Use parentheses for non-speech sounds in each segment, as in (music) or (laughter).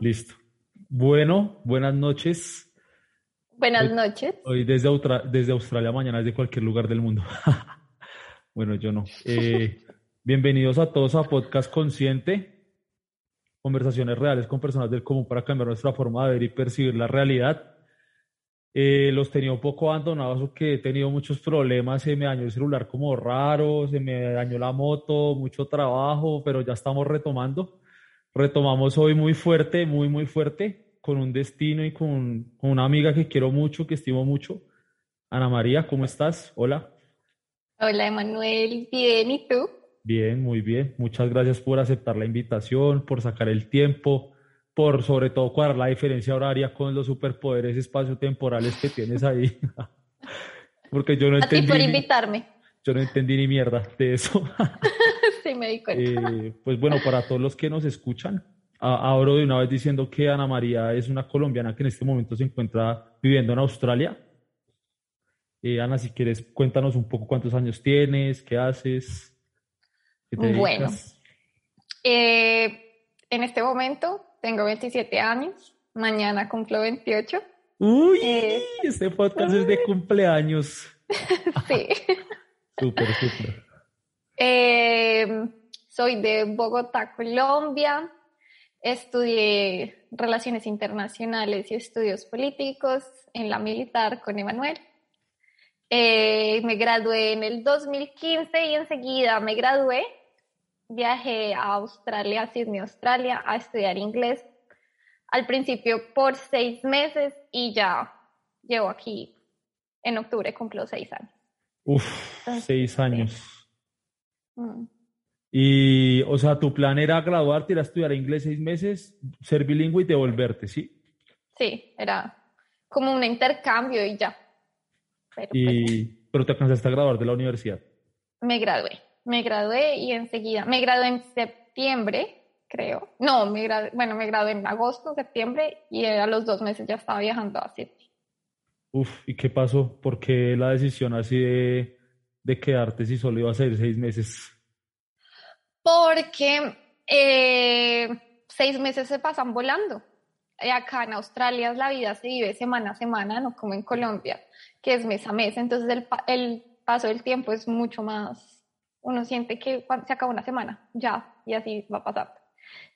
Listo. Bueno, buenas noches. Buenas noches. Hoy desde, desde Australia, mañana desde cualquier lugar del mundo. (laughs) bueno, yo no. Eh, bienvenidos a todos a Podcast Consciente. Conversaciones reales con personas del común para cambiar nuestra forma de ver y percibir la realidad. Eh, los tenía un poco abandonados porque he tenido muchos problemas. Se me dañó el celular como raro, se me dañó la moto, mucho trabajo, pero ya estamos retomando. Retomamos hoy muy fuerte, muy, muy fuerte, con un destino y con, con una amiga que quiero mucho, que estimo mucho. Ana María, ¿cómo estás? Hola. Hola, Emanuel. Bien, ¿y tú? Bien, muy bien. Muchas gracias por aceptar la invitación, por sacar el tiempo por sobre todo cuadrar la diferencia horaria con los superpoderes espaciotemporales que tienes ahí. (laughs) Porque yo no entendí. A ti por invitarme. Yo no entendí ni mierda de eso. (laughs) sí, me di cuenta. Eh, pues bueno, para todos los que nos escuchan, abro de una vez diciendo que Ana María es una colombiana que en este momento se encuentra viviendo en Australia. Eh, Ana, si quieres, cuéntanos un poco cuántos años tienes, qué haces. Bueno, eh, en este momento tengo 27 años, mañana cumplo 28. Uy, eh, este podcast es de cumpleaños. (laughs) sí. súper, súper. Em, soy de Bogotá, Colombia. Estudié Relaciones Internacionales y Estudios Políticos en la militar con Emanuel. Eh, me gradué en el 2015 y enseguida me gradué viajé a Australia, a Sydney, Australia, a estudiar inglés. Al principio por seis meses y ya llevo aquí en octubre, cumplo seis años. Uf, seis años. Mm. Y, o sea, tu plan era graduarte, ir a estudiar inglés seis meses, ser bilingüe y devolverte, ¿sí? Sí, era como un intercambio y ya. Pero, y, pues, pero te alcanzaste a graduar de la universidad. Me gradué me gradué y enseguida, me gradué en septiembre, creo. No, me gradué, bueno, me gradué en agosto, septiembre y a los dos meses ya estaba viajando a Sydney. Uf, ¿y qué pasó? ¿Por qué la decisión así de, de quedarte si solo iba a ser seis meses? Porque eh, seis meses se pasan volando. Y acá en Australia la vida se vive semana a semana, no como en Colombia, que es mes a mes. Entonces el, el paso del tiempo es mucho más uno siente que se acaba una semana, ya, y así va a pasar.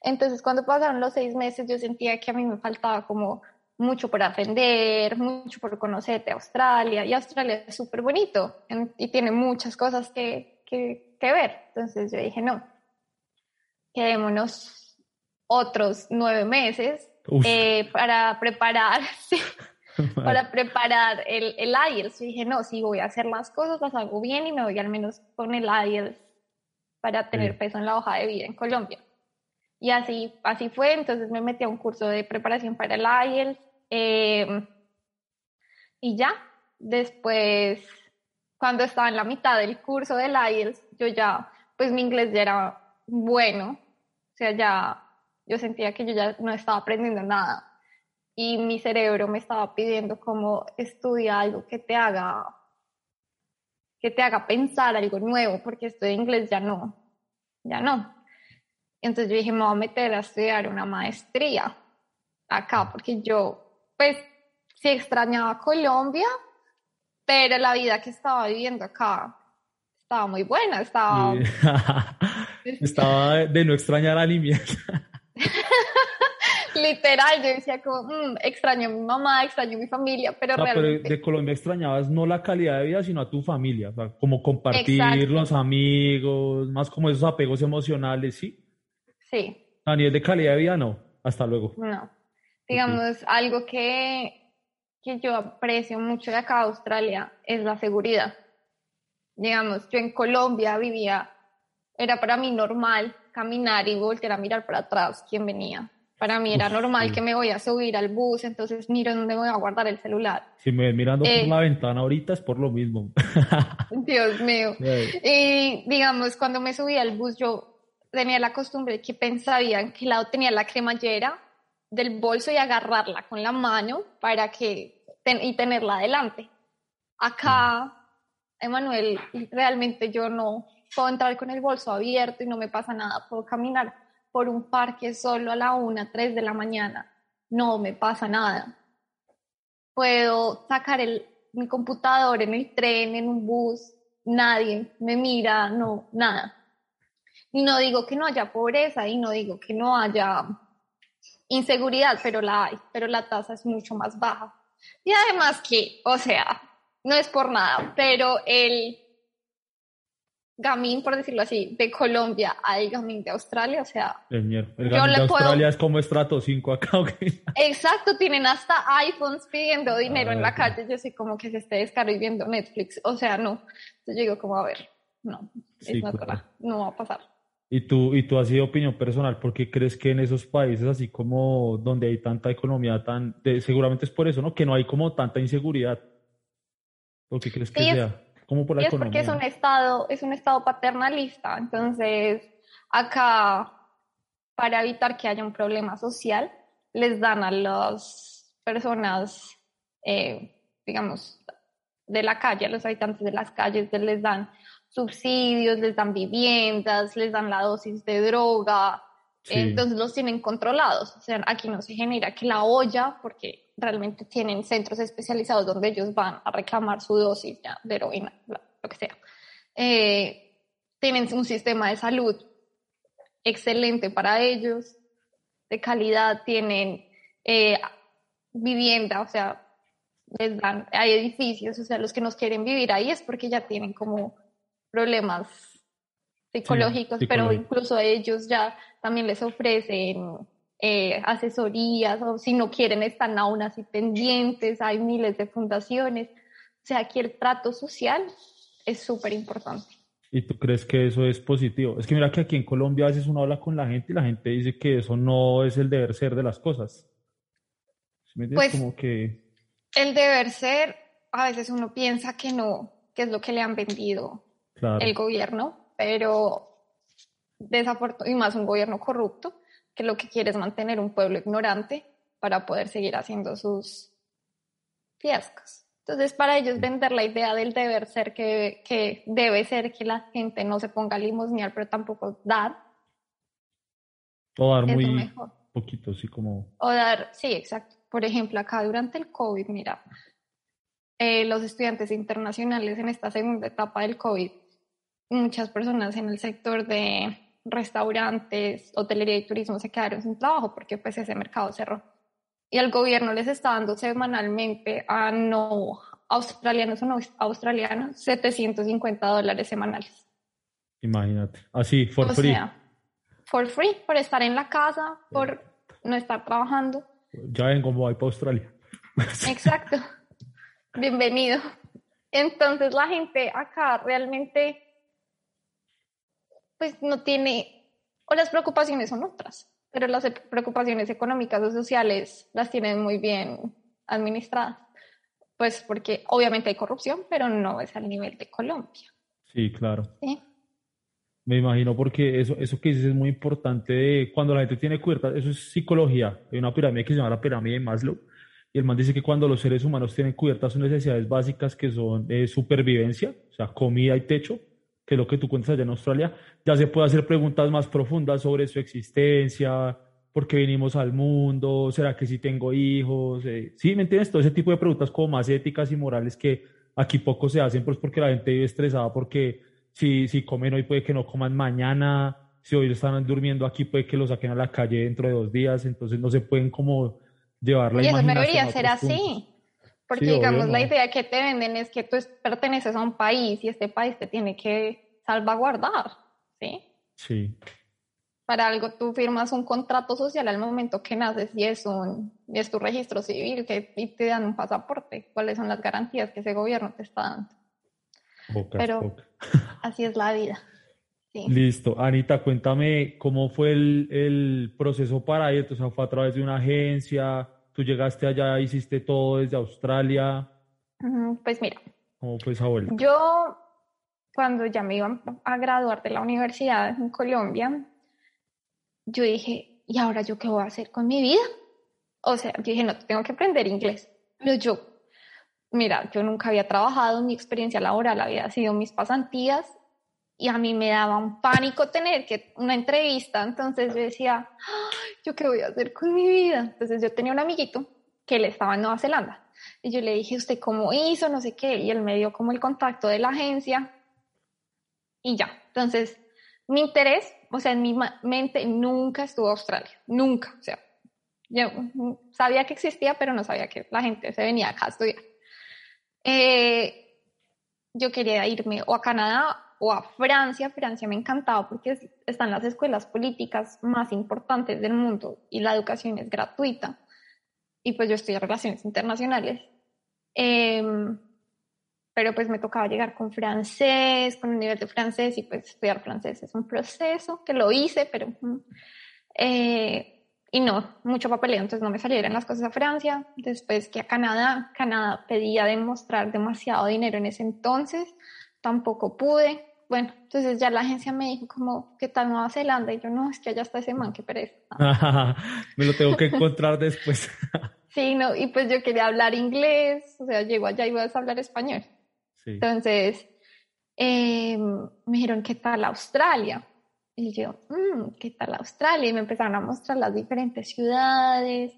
Entonces, cuando pasaron los seis meses, yo sentía que a mí me faltaba como mucho por aprender, mucho por conocer de Australia, y Australia es súper bonito y tiene muchas cosas que, que, ver. Entonces yo dije, no, quedémonos otros nueve meses eh, para preparar, (laughs) para preparar el, el IELTS. Y dije, no, si voy a hacer las cosas, las hago bien y me voy al menos con el IELTS para tener peso en la hoja de vida en Colombia. Y así, así fue, entonces me metí a un curso de preparación para el IELTS. Eh, y ya, después, cuando estaba en la mitad del curso del IELTS, yo ya, pues mi inglés ya era bueno, o sea, ya, yo sentía que yo ya no estaba aprendiendo nada y mi cerebro me estaba pidiendo como estudia algo que te haga que te haga pensar algo nuevo, porque esto de inglés ya no, ya no. Entonces yo dije, me voy a meter a estudiar una maestría acá, porque yo, pues, sí extrañaba Colombia, pero la vida que estaba viviendo acá estaba muy buena, estaba... (laughs) estaba de no extrañar a ni Literal, yo decía como, mm, extraño a mi mamá, extraño a mi familia, pero realmente... de Colombia extrañabas no la calidad de vida, sino a tu familia, o sea, como compartir los amigos, más como esos apegos emocionales, ¿sí? Sí. A nivel de calidad de vida, no. Hasta luego. No. Digamos, algo que, que yo aprecio mucho de acá, Australia, es la seguridad. Digamos, yo en Colombia vivía, era para mí normal caminar y voltear a mirar para atrás quién venía. Para mí era normal que me voy a subir al bus, entonces miro dónde voy a guardar el celular. Si me ves mirando por eh, la ventana ahorita es por lo mismo. (laughs) Dios mío. (laughs) Y digamos, cuando me subí al bus, yo tenía la costumbre de que pensaban que lado tenía la cremallera del bolso y agarrarla con la mano para que y tenerla adelante. Acá, Emanuel, realmente yo no puedo entrar con el bolso abierto y no me pasa nada. Puedo caminar por un parque solo a la una, tres de la mañana. No me pasa nada. Puedo sacar el, mi computador en el tren, en un bus. Nadie me mira, no, nada. Y no digo que no haya pobreza y no digo que no haya inseguridad, pero la hay, pero la tasa es mucho más baja. Y además que, o sea, no es por nada, pero el gamín, por decirlo así, de Colombia al gamín de Australia, o sea... El, gamín de Australia es como estrato 5 acá, (laughs) ¿ok? Exacto, tienen hasta iPhones pidiendo dinero en la calle, yo sé como que se esté descargando viendo Netflix, o sea, no. Entonces yo digo como, a ver, no, es no va a pasar. Y tú, y tú has sido opinión personal, ¿por qué crees que en esos países, así como donde hay tanta economía, tan, seguramente es por eso, ¿no? Que no hay como tanta inseguridad. ¿Por qué crees que sea? ¿Cómo por la economía? Es porque es un estado, es un estado paternalista. Entonces, acá, para evitar que haya un problema social, les dan a las personas, eh, digamos, de la calle, a los habitantes de las calles, les dan subsidios, les dan viviendas, les dan la dosis de droga, entonces los tienen controlados. O sea, aquí no se genera que la olla, porque realmente tienen centros especializados donde ellos van a reclamar su dosis de heroína, lo que sea. Eh, tienen un sistema de salud excelente para ellos, de calidad, tienen eh, vivienda, o sea, les dan, hay edificios, o sea, los que nos quieren vivir ahí es porque ya tienen como problemas psicológicos, pero incluso ellos ya también les ofrecen eh, asesorías o si no quieren están aún así pendientes, hay miles de fundaciones. O sea, aquí el trato social es súper importante. ¿Y tú crees que eso es positivo? Es que mira que aquí en Colombia a veces uno habla con la gente y la gente dice que eso no es el deber ser de las cosas. pues como que... el deber ser, a veces uno piensa que no, que es lo que le han vendido el gobierno, pero desafortunadamente, y más un gobierno corrupto, que lo que quiere es mantener un pueblo ignorante para poder seguir haciendo sus fiescos. Entonces, para ellos vender la idea del deber ser, que, que debe ser que la gente no se ponga a limosnear, pero tampoco dar. O dar muy poquito, así como... O dar, sí, exacto. Por ejemplo, acá durante el COVID, mira, eh, los estudiantes internacionales en esta segunda etapa del COVID muchas personas en el sector de restaurantes, hotelería y turismo se quedaron sin trabajo porque pues ese mercado cerró. Y el gobierno les está dando semanalmente a no australianos o no australianos 750 dólares semanales. Imagínate, así, for free. for free, por estar en la casa, por no estar trabajando. Ya ven cómo hay para Australia. (laughs) Exacto. Bienvenido. Entonces la gente acá realmente pues no tiene, o las preocupaciones son otras, pero las preocupaciones económicas o sociales las tienen muy bien administradas, pues porque obviamente hay corrupción, pero no es al nivel de Colombia. Sí, claro. Me imagino porque eso, eso que dices es muy importante cuando la gente tiene cubierta, eso es psicología. Hay una pirámide que se llama la pirámide de Maslow y el man dice que cuando los seres humanos tienen cubiertas sus necesidades básicas que son de supervivencia, o sea, comida y techo, que es lo que tú cuentas allá en Australia, ya se puede hacer preguntas más profundas sobre su existencia, por qué vinimos al mundo, será que sí tengo hijos, eh, sí, ¿me entiendes? Todo ese tipo de preguntas como más éticas y morales que aquí poco se hacen, pues porque la gente vive estresada, porque si, si comen hoy puede que no coman mañana, si hoy están durmiendo aquí puede que lo saquen a la calle dentro de dos días, entonces no se pueden como llevar la y eso debería ser así. Porque, digamos, la idea que te venden es que tú perteneces a un país y este país te tiene que salvaguardar, ¿sí? Sí. Para algo tú firmas un contrato social al momento que naces y es, un, y es tu registro civil que, y te dan un pasaporte. ¿Cuáles son las garantías que ese gobierno te está dando? Pero (laughs) así es la vida. Listo. Anita, cuéntame cómo fue el, el proceso para esto. O sea, fue a través de una agencia, tú llegaste allá, hiciste todo desde Australia. Pues mira. ¿Cómo fue esa vuelta? Yo, cuando ya me iba a graduar de la universidad en Colombia, yo dije, ¿y ahora yo qué voy a hacer con mi vida? o sea, yo dije, no, tengo que aprender inglés. Pero yo, mira, yo nunca había trabajado, mi experiencia laboral había sido mis pasantías y a mí me daba un pánico tener que una entrevista, entonces yo decía, ¿yo qué voy a hacer con mi vida? Entonces yo tenía un amiguito que él estaba en Nueva Zelanda y yo le dije, ¿usted cómo hizo? No sé qué, y él me dio como el contacto de la agencia y ya. Entonces, mi interés, o sea, en mi mente nunca estuvo Australia, nunca, o sea, yo sabía que existía, pero no sabía que la gente se venía acá a estudiar. Eh, yo quería irme o a Canadá o a Francia. Francia me encantaba porque están las escuelas políticas más importantes del mundo y la educación es gratuita. Y pues yo estudié relaciones internacionales. Em, pero pues me tocaba llegar con francés, con un nivel de francés y pues estudiar francés es un proceso que lo hice, pero... Mm, eh, y no, mucho papeleo, entonces no me salieron las cosas a Francia, después que a Canadá, Canadá pedía demostrar demasiado dinero en ese entonces, tampoco pude, bueno, entonces ya la agencia me dijo como, ¿qué tal Nueva Zelanda? Y yo, no, es que allá está ese man, qué pereza. (laughs) me lo tengo que encontrar después. (laughs) sí, no, y pues yo quería hablar inglés, o sea, llego allá y voy a hablar español. Entonces, eh, me dijeron, ¿qué tal Australia? Y yo, mmm, ¿qué tal Australia? Y me empezaron a mostrar las diferentes ciudades,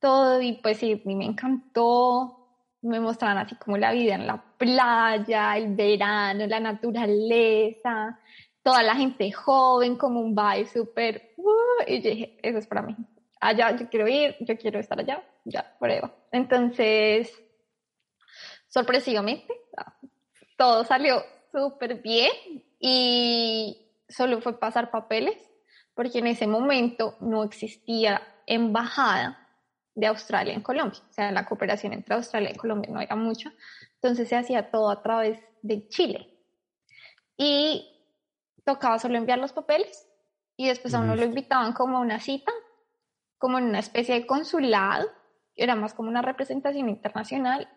todo, y pues sí, a mí me encantó. Me mostraron así como la vida en la playa, el verano, la naturaleza, toda la gente joven, como un vibe súper. Uh, y dije, eso es para mí. Allá yo quiero ir, yo quiero estar allá, ya, prueba. Entonces, sorpresivamente, todo salió súper bien y solo fue pasar papeles, porque en ese momento no existía embajada de Australia en Colombia, o sea, la cooperación entre Australia y Colombia no era mucha, entonces se hacía todo a través de Chile. Y tocaba solo enviar los papeles y después a uno lo invitaban como a una cita, como en una especie de consulado, era más como una representación internacional,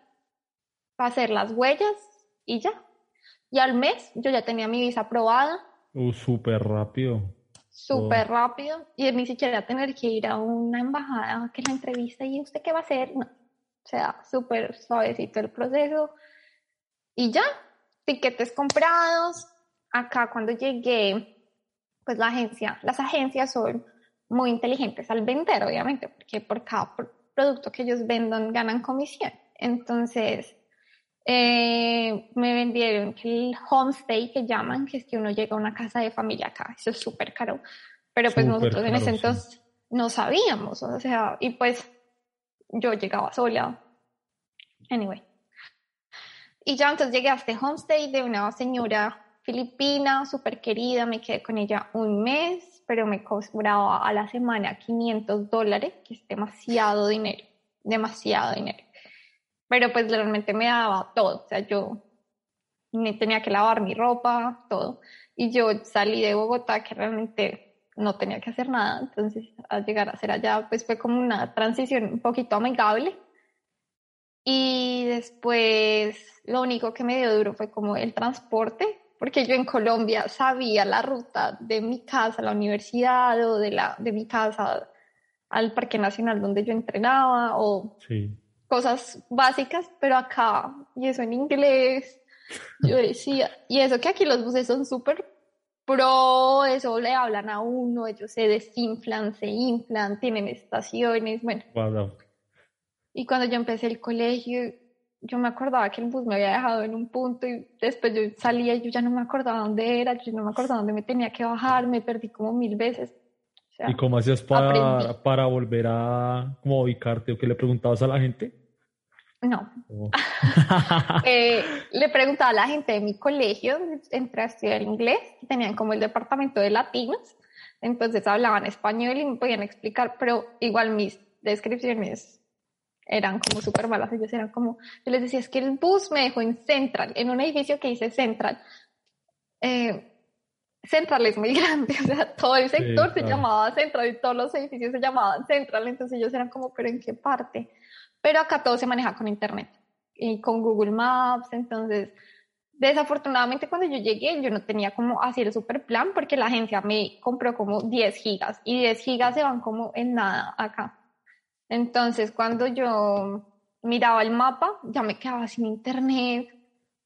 para hacer las huellas y ya. Y al mes yo ya tenía mi visa aprobada, Uh, súper rápido. Súper rápido. Y ni siquiera tener que ir a una embajada que la entrevista y usted qué va a hacer. No. O sea, súper suavecito el proceso. Y ya, tiquetes comprados. Acá cuando llegué, pues la agencia, las agencias son muy inteligentes al vender, obviamente, porque por cada producto que ellos vendan ganan comisión. Entonces, eh, me vendieron el homestay que llaman, que es que uno llega a una casa de familia acá, eso es súper caro, pero pues nosotros en ese entonces no sabíamos, o sea, y pues yo llegaba sola, anyway. Y ya entonces llegué a este homestay de una señora filipina, súper querida, me quedé con ella un mes, pero me cobraba a la semana 500 dólares, que es demasiado dinero, demasiado dinero pero pues realmente me daba todo, o sea, yo me tenía que lavar mi ropa, todo, y yo salí de Bogotá que realmente no tenía que hacer nada, entonces al llegar a ser allá pues fue como una transición un poquito amigable. Y después lo único que me dio duro fue como el transporte, porque yo en Colombia sabía la ruta de mi casa a la universidad o de, la, de mi casa al Parque Nacional donde yo entrenaba o sí cosas básicas, pero acá, y eso en inglés, yo (laughs) decía, y eso que aquí los buses son súper pro, eso le hablan a uno, ellos se desinflan, se inflan, tienen estaciones, bueno. Y cuando yo empecé el colegio, yo me acordaba que el bus me había dejado en un punto y después yo salía y yo ya no me acordaba dónde era, yo no me acordaba dónde me tenía que bajar, me perdí como mil veces. ¿Y cómo hacías para, para volver a como ubicarte o qué le preguntabas a la gente? No. Oh. (laughs) (laughs) Eh, le preguntaba a la gente de mi colegio, entré a estudiar inglés, tenían como el departamento de latinos, entonces hablaban español y me podían explicar, pero igual mis descripciones eran como súper malas. Ellos eran como, yo les decía, es que el bus me dejó en Central, en un edificio que dice Central. Eh, Central es muy (laughs) grande, o sea, todo el sector se llamaba Central y todos los edificios se llamaban Central, entonces ellos eran como, pero ¿en qué parte? Pero acá todo se maneja con Internet y con Google Maps, entonces desafortunadamente cuando yo llegué yo no tenía como así el super plan porque la agencia me compró como 10 gigas y 10 gigas se van como en nada acá. Entonces, cuando yo miraba el mapa, ya me quedaba sin internet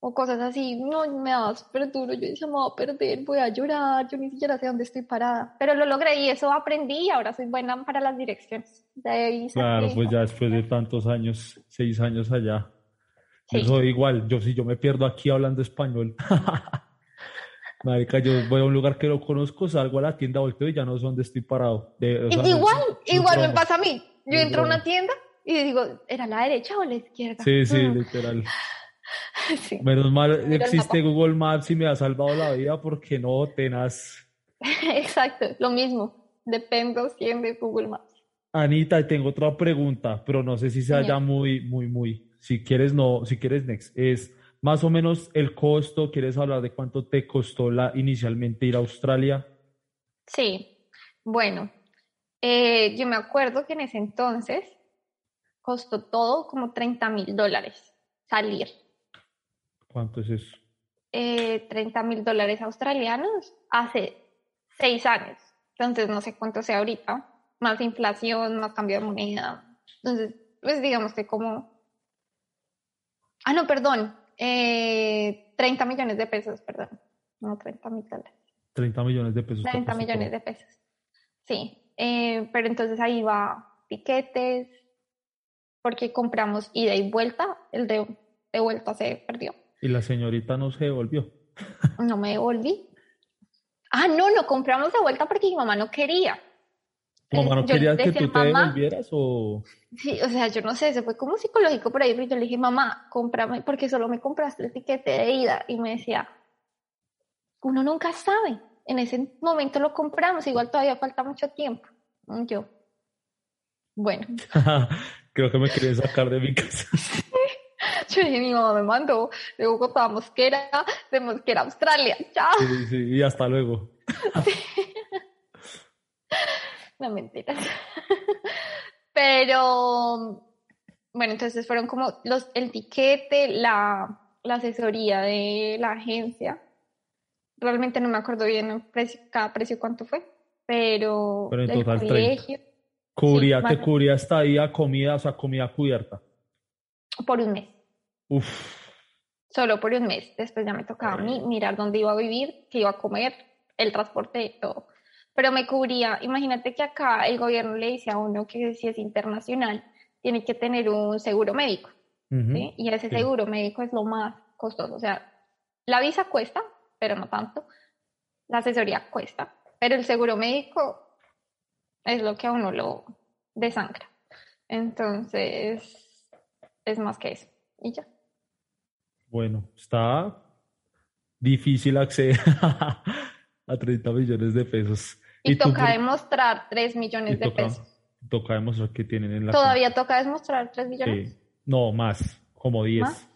o cosas así, no, me daba súper duro, yo decía, me voy a perder, voy a llorar, yo ni siquiera sé dónde estoy parada, pero lo logré y eso aprendí y ahora soy buena para las direcciones. claro, pues ya después de tantos años, seis años allá, eso igual, yo si yo me pierdo aquí hablando español. (laughs) Marica, yo voy a un lugar que no conozco, salgo a la tienda, volteo y ya no sé dónde estoy parado. igual, igual me pasa a mí. Yo entro a una tienda y digo, ¿era la derecha o la izquierda? Sí, sí, mm. (laughs) Menos mal existe Google Maps y me ha salvado la vida porque no tenaz. (laughs) Exacto, lo mismo. Dependo siempre de Google Maps. Anita, tengo otra pregunta, pero no sé si sea ya muy, muy, muy. Si quieres, no, si quieres, next. Es más o menos el costo. ¿Quieres hablar de cuánto te costó la, inicialmente ir a Australia? Sí, bueno, eh, yo me acuerdo que en ese entonces costó todo como 30 mil dólares salir. ¿Cuánto es eso? Eh, 30 mil dólares australianos hace seis años. Entonces no sé cuánto sea ahorita. Más inflación, más cambio de moneda. Entonces, pues digamos que como... Ah, no, perdón. Eh, 30 millones de pesos, perdón. No, 30 mil dólares. 30 millones de pesos. 30 millones de pesos. Sí. Eh, pero entonces ahí va piquetes, porque compramos ida y vuelta. El de, de vuelta se perdió. Y la señorita no se devolvió. No me devolví. Ah, no, no compramos de vuelta porque mi mamá no quería. ¿Tu mamá no quería que tú te devolvieras o...? Sí, o sea, yo no sé, se fue como psicológico por ahí, pero yo le dije, mamá, cómprame, porque solo me compraste el tiquete de ida. Y me decía, uno nunca sabe. En ese momento lo compramos, igual todavía falta mucho tiempo. Yo, bueno. (laughs) Creo que me quería sacar de mi casa. (laughs) Yo dije, mi mamá me mandó de Bogotá a Mosquera, de Mosquera a Australia. Chao. Sí, sí, y hasta luego. no mentiras. Pero, bueno, entonces fueron como los, el tiquete, la, la asesoría de la agencia. Realmente no me acuerdo bien el precio, cada precio cuánto fue, pero, pero en total colegio. Cubría, te cubría estadía, comida, o sea, comida cubierta. Por un mes. Uf. Solo por un mes. Después ya me tocaba a mí mirar dónde iba a vivir, qué iba a comer, el transporte, todo. Pero me cubría, imagínate que acá el gobierno le dice a uno que si es internacional, tiene que tener un seguro médico. Y ese seguro médico es lo más costoso. O sea, la visa cuesta, pero no tanto. La asesoría cuesta, pero el seguro médico es lo que a uno lo desangra. Entonces, es más que eso. Y ya. Bueno, está difícil acceder (laughs) a 30 millones de pesos. Y, toca demostrar 3 millones de pesos. Toca demostrar que tienen en la... ¿Todavía toca demostrar 3 millones? No, más, como 10.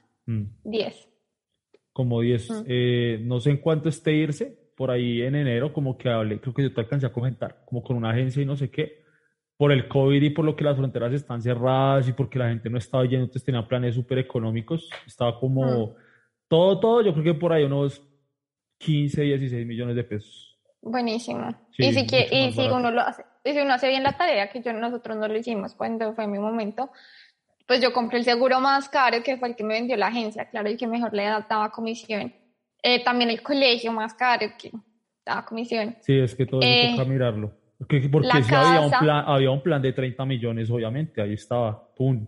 10. Mm. Como 10. Mm. Eh, no sé en cuánto esté irse, por ahí en enero, como que hablé, creo que yo te alcancé a comentar, como con una agencia y no sé qué, por el COVID y por lo que las fronteras están cerradas y porque la gente no estaba yendo, entonces tenía planes súper económicos, estaba como mm. todo, todo, yo creo que por ahí unos 15, 16 millones de pesos. Buenísimo. y si, que, y si uno lo hace, y si uno hace bien la tarea, que yo, nosotros no lo hicimos cuando fue mi momento, pues yo compré el seguro más caro, que fue el que me vendió la agencia, claro, y que mejor le daba comisión eh, también el colegio más caro que la comisión. Sí, es que todo eh, toca mirarlo. Porque, porque sí había un, plan, había un plan de 30 millones, obviamente, ahí estaba, ¡pum!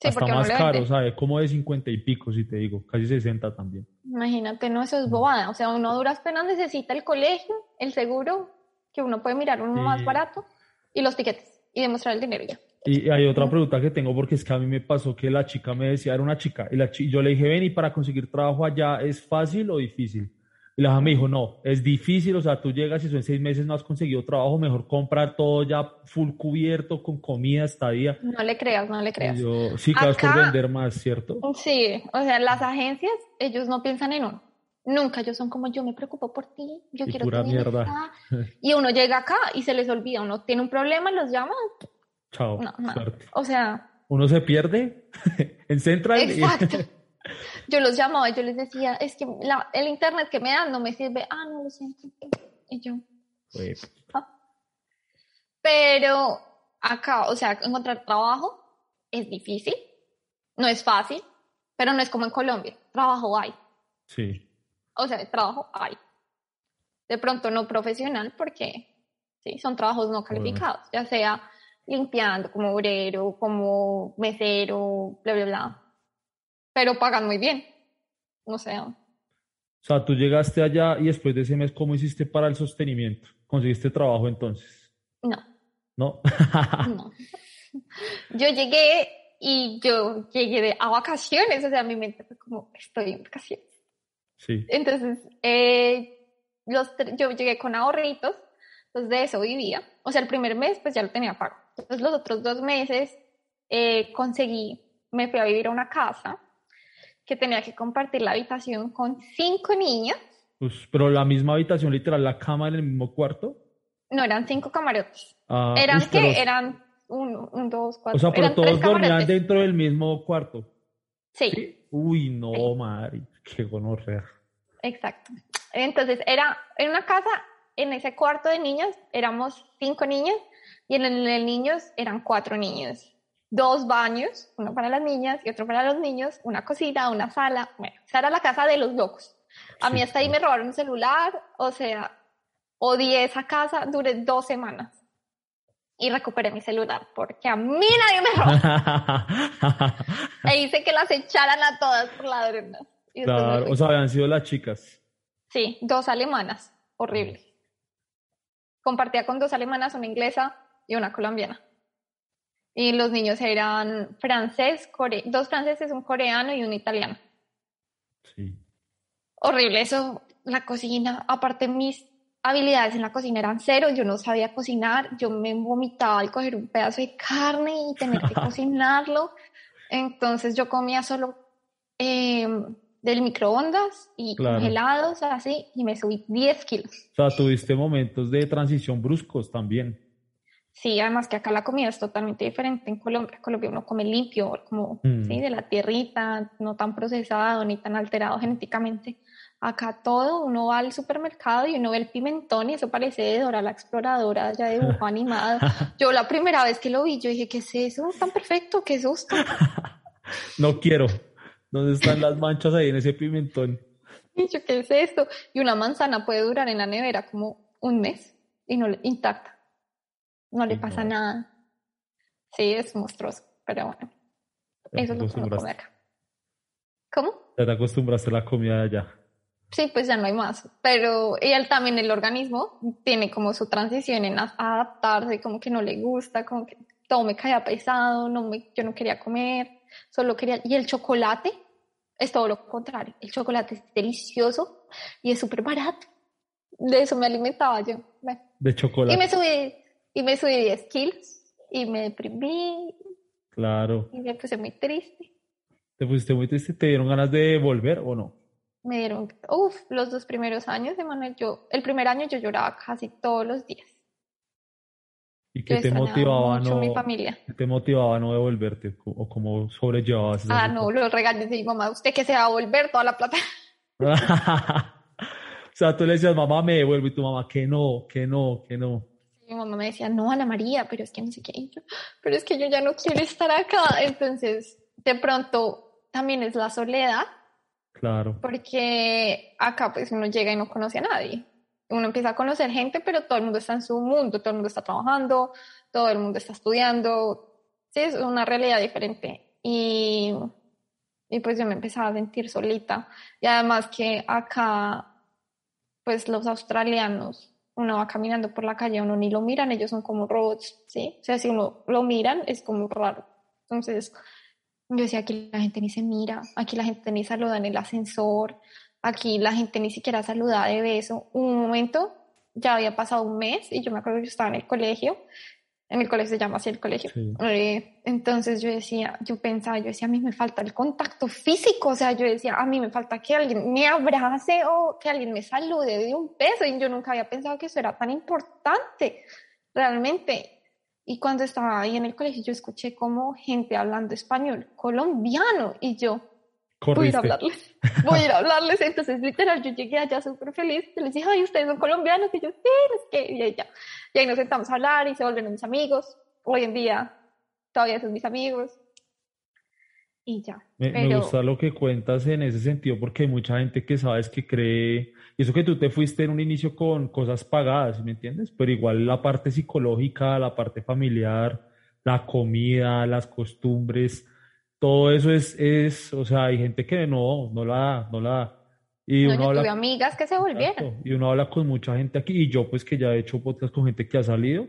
Sí, Hasta más caro, ¿sabes? Como de 50 y pico, si te digo, casi 60 también. Imagínate, no, eso es bobada. O sea, uno duras penas necesita el colegio, el seguro, que uno puede mirar uno más barato, y los tiquetes, y demostrar el dinero ya. Y hay otra pregunta que tengo porque es que a mí me pasó que la chica me decía, era una chica, y la yo le dije, ven, ¿y para conseguir trabajo allá es fácil o difícil? Y la me dijo, no, es difícil, o sea, tú llegas y son seis meses no has conseguido trabajo, mejor comprar todo ya full cubierto, con comida, estadía. No le creas, no le creas. Yo, sí, vas por vender más, ¿cierto? Sí, o sea, las agencias, ellos no piensan en uno. Nunca, ellos son como yo me preocupo por ti, yo quiero pura mierda. (laughs) Y uno llega acá y se les olvida, uno tiene un problema, los llama, Chao. O sea. Uno se pierde (laughs) en Central. Exacto. (laughs) Yo los llamaba y yo les decía, es que el internet que me dan no me sirve. Ah, no lo siento. Y yo. Ah". Pero acá, o sea, encontrar trabajo es difícil, no es fácil, pero no es como en Colombia. Trabajo hay. Sí. O sea, trabajo hay. De pronto no profesional porque sí, son trabajos no calificados, ya sea limpiando como obrero, como mesero, bla, bla, bla. Pero pagan muy bien. O sea. O sea, tú llegaste allá y después de ese mes, ¿cómo hiciste para el sostenimiento? ¿Conseguiste trabajo entonces? No. ¿No? (laughs) no. Yo llegué y yo llegué a vacaciones, o sea, mi mente fue como, estoy en vacaciones. Sí. Entonces, eh, los, yo llegué con ahorritos, entonces de eso vivía. O sea, el primer mes pues ya lo tenía pago. Entonces los otros dos meses eh, conseguí, me fui a vivir a una casa que tenía que compartir la habitación con cinco niñas. Pues, pero la misma habitación, literal, la cama en el mismo cuarto. No, eran cinco camarotes. Ah, eran que eran un, un, dos, cuatro. O sea, pero todos dormían dentro del mismo cuarto. Sí. Uy, no, Mari, qué gonorrea. Exacto. Entonces, era en una casa, en ese cuarto de niños, éramos cinco niños y en el de niños eran cuatro niños. Dos baños, uno para las niñas y otro para los niños, una cocina, una sala. Bueno, esa era la casa de los locos. A mí hasta ahí me robaron un celular, o sea, odié esa casa, duré dos semanas y recuperé mi celular porque a mí nadie me robó. (laughs) e hice que las echaran a todas por ladronas. Claro, o sea, habían sido las chicas. Sí, dos alemanas, horrible. Compartía con dos alemanas, una inglesa y una colombiana. Y los niños eran francés, dos franceses, un coreano y un italiano. Sí. Horrible eso, la cocina. Aparte, mis habilidades en la cocina eran cero, yo no sabía cocinar, yo me vomitaba al coger un pedazo de carne y tener que (laughs) cocinarlo. Entonces yo comía solo eh, del microondas y congelados, así, y me subí 10 kilos. O sea, tuviste momentos de transición bruscos también. Sí, además que acá la comida es totalmente diferente. En Colombia, Colombia uno come limpio, como mm. ¿sí? de la tierrita, no tan procesado ni tan alterado genéticamente. Acá todo, uno va al supermercado y uno ve el pimentón y eso parece de Dora la exploradora, ya de dibujo (laughs) animado. Yo la primera vez que lo vi, yo dije, ¿qué es eso? Tan perfecto, qué susto. (laughs) no quiero. ¿Dónde están las manchas ahí en ese pimentón? (laughs) Y yo, ¿qué es esto? Y una manzana puede durar en la nevera como un mes y no intacta. No le pasa nada. Sí, es monstruoso, pero bueno. eso es lo que come acá. ¿Cómo? Ya te acostumbraste a la comida de allá. Sí, pues ya no hay más. Pero él también, el organismo, tiene como su transición en adaptarse, como que no le gusta, como que todo me caía pesado, no me, yo no quería comer, solo quería... Y el chocolate es todo lo contrario. El chocolate es delicioso y es súper barato. De eso me alimentaba yo. De chocolate. Y me subí, y me subí 10 kilos y me deprimí. Claro. Y me puse muy triste. ¿Te pusiste muy triste? ¿Te dieron ganas de volver o no? Me dieron, uff, los dos primeros años de Manuel, yo, el primer año yo lloraba casi todos los días. ¿Y qué te motivaba no, mi familia. te motivaba a no devolverte o cómo sobrellevabas Ah, no, los regaños de mi mamá, usted que se va a volver toda la plata. (laughs) o sea, tú le decías, mamá, me devuelvo y tu mamá, que no, que no, que no. Mi mamá me decía, no, Ana María, pero es que no sé qué, pero es que yo ya no quiero estar acá. Entonces, de pronto, también es la soledad. Claro. Porque acá pues uno llega y no conoce a nadie uno empieza a conocer gente, pero todo el mundo está en su mundo, todo el mundo está trabajando, todo el mundo está estudiando. Sí, es una realidad diferente. Y, y pues yo me empezaba a sentir solita. Y además que acá, pues los australianos, uno va caminando por la calle, uno ni lo miran, ellos son como robots, ¿sí? O sea, si uno lo miran, es como raro. Entonces, yo decía, aquí la gente ni se mira, aquí la gente ni saluda en el ascensor, Aquí la gente ni siquiera saludaba de beso. Un momento, ya había pasado un mes y yo me acuerdo que estaba en el colegio. En el colegio se llama así el colegio. Eh, entonces yo decía, yo pensaba, yo decía, a mí me falta el contacto físico. O sea, yo decía, a mí me falta que alguien me abrace o que alguien me salude de un beso. Y yo nunca había pensado que eso era tan importante, realmente. Y cuando estaba ahí en el colegio, yo escuché como gente hablando español colombiano y yo, Voy a ir a hablarles. Voy a ir a hablarles. Entonces, literal, yo llegué allá súper feliz. Les dije, ay, ustedes son colombianos. Y yo, sí, es que. Y, ya. y ahí nos sentamos a hablar y se volvieron mis amigos. hoy en día todavía son mis amigos. Y ya. Me, gusta lo que cuentas en ese sentido porque hay mucha gente que sabes que cree, y eso que tú te fuiste en un inicio con cosas pagadas, ¿me entiendes? Pero igual la parte psicológica, la parte familiar, la comida, las costumbres, todo eso es, es o sea, hay gente que no, no la da, no la da. Y uno habla, amigas que se volvieron. Y uno habla con mucha gente aquí, y yo pues que ya he hecho podcast con gente que ha salido,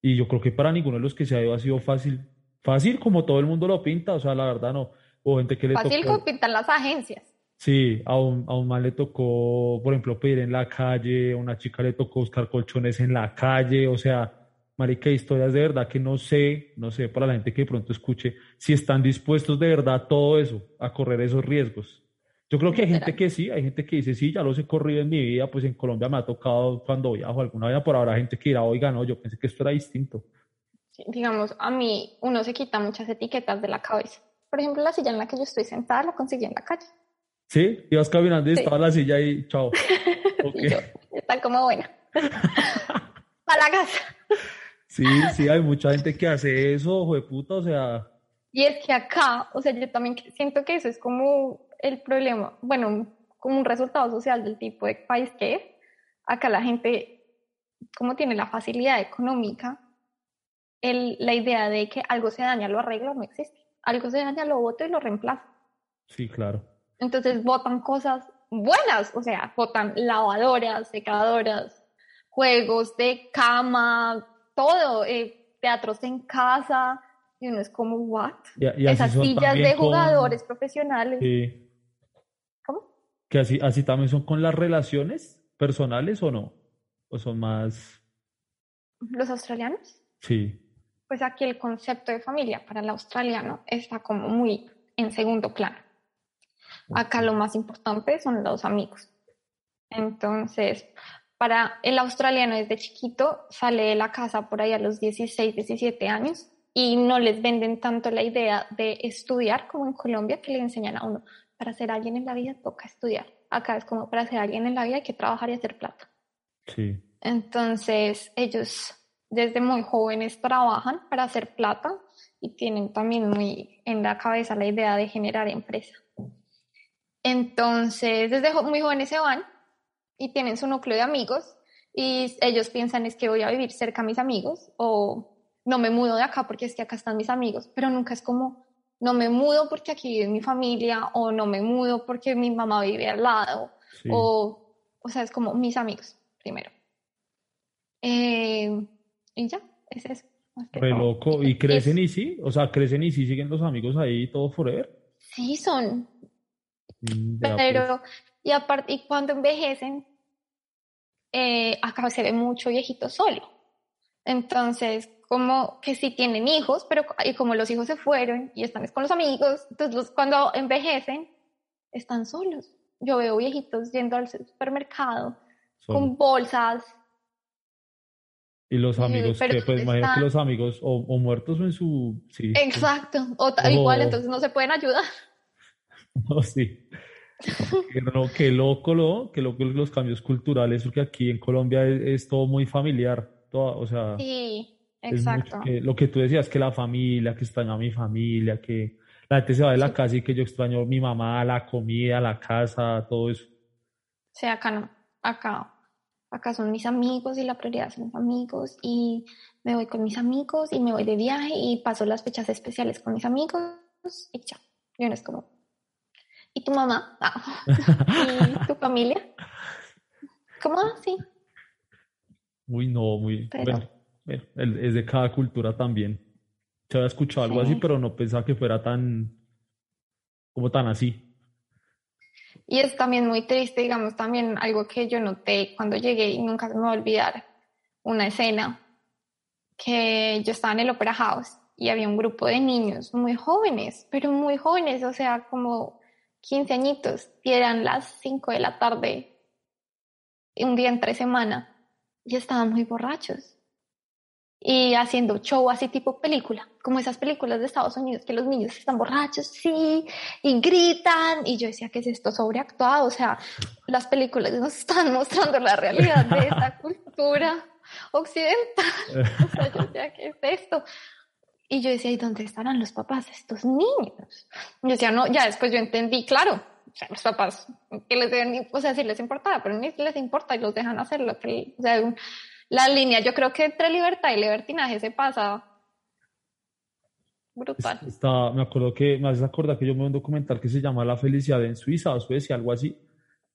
y yo creo que para ninguno de los que se ha ido ha sido fácil Fácil como todo el mundo lo pinta, o sea, la verdad no. O gente que le Fácil como pintan las agencias. Sí, a un, a un man le tocó, por ejemplo, pedir en la calle, a una chica le tocó buscar colchones en la calle, o sea, marica, historias de verdad que no sé, no sé, para la gente que de pronto escuche, si están dispuestos de verdad todo eso, a correr esos riesgos. Yo creo que hay gente que sí, hay gente que dice, sí, ya los he corrido en mi vida, pues en Colombia me ha tocado cuando viajo alguna vez, por ahora gente que irá, oiga, no, yo pensé que esto era distinto digamos, a mí uno se quita muchas etiquetas de la cabeza. Por ejemplo, la silla en la que yo estoy sentada la conseguí en la calle. Sí, ibas caminando y estaba la silla ahí, chao. (laughs) Okay. está como buena. (laughs) a la casa. Sí, sí, hay mucha gente que hace eso, de puta, o sea. Y es que acá, o sea, yo también siento que eso es como el problema, bueno, como un resultado social del tipo de país que es. Acá la gente, como tiene la facilidad económica, el, la idea de que algo se daña, lo arreglo, no existe. Algo se daña, lo voto y lo reemplazo. Sí, claro. Entonces votan cosas buenas, o sea, votan lavadoras, secadoras, juegos de cama, todo, eh, teatros en casa, y uno es como, ¿what? Esas sillas de jugadores profesionales. Sí. ¿Cómo? Que así, así también son con las relaciones personales o no? ¿O son más... ¿Los australianos? Sí pues aquí el concepto de familia para el australiano está como muy en segundo plano. Acá lo más importante son los amigos. Entonces, para el australiano desde chiquito sale de la casa por ahí a los 16, 17 años y no les venden tanto la idea de estudiar como en Colombia, que le enseñan a uno, para ser alguien en la vida toca estudiar. Acá es como para ser alguien en la vida hay que trabajar y hacer plata. Sí. Entonces, ellos desde muy jóvenes trabajan para hacer plata y tienen también muy en la cabeza la idea de generar empresa. Entonces, desde muy jóvenes se van y tienen su núcleo de amigos y ellos piensan es que voy a vivir cerca a mis amigos o no me mudo de acá porque es que acá están mis amigos, pero nunca es como no me mudo porque aquí vive mi familia o no me mudo porque mi mamá vive al lado o, o sea, es como mis amigos primero. Eh, y ya, es eso. Re loco. ¿Y crecen y sí? O sea, crecen y sí siguen los amigos ahí todo forever. Sí, son. Mm, Pero, pues. y aparte, y cuando envejecen, eh, acá se ve mucho viejito solo. Entonces, como que sí tienen hijos, pero y como los hijos se fueron y están con los amigos, entonces cuando envejecen, están solos. Yo veo viejitos yendo al supermercado con bolsas, y los amigos, que pues imagino que los amigos o, muertos o en su... Sí, Exacto, o, igual entonces no se pueden ayudar. (laughs) No, sí. No, qué loco, lo, qué loco los cambios culturales, porque aquí en Colombia es, todo muy familiar, todo, o sea... Sí, exacto. lo que tú decías, que la familia, que extraño a mi familia, que la gente se va de la casa y que yo extraño a mi mamá, la comida, la casa, todo eso. Acá no, acá acá son mis amigos y la prioridad son mis amigos y me voy con mis amigos y me voy de viaje y paso las fechas especiales con mis amigos y ya. Y uno es como, ¿y tu mamá? Ah. ¿Y tu familia? ¿Cómo así? Uy, no, muy... Bueno, es de cada cultura también. Se había escuchado algo así, pero no pensaba que fuera tan... como tan así. Y es también muy triste, digamos, también algo que yo noté cuando llegué y nunca se me va a olvidar, una escena que yo estaba en el Opera House y había un grupo de niños muy jóvenes, pero muy jóvenes, o sea, como 15 añitos, eran las 5 de la tarde, un día entre semana, y estaban muy borrachos y haciendo show así tipo película, como esas películas de Estados Unidos que los niños están borrachos, sí, y gritan, y yo decía, ¿qué es esto sobreactuado? O sea, las películas nos están (laughs) mostrando la realidad de esta cultura. occidental. (laughs) o sea, yo decía, ¿qué es esto? Y yo decía, ¿y dónde estarán los papás de estos niños? Y yo decía, no, ya después yo entendí, claro, o sea, los papás, que les deben, o sea, sí les importaba, pero ni les importa y los dejan hacer lo que, o sea, la línea, yo creo que entre libertad y libertinaje se pasa brutal. Está, me acuerdo que, me haces acordar que yo me vi un documental que se llama La felicidad en Suiza o Suecia, algo así,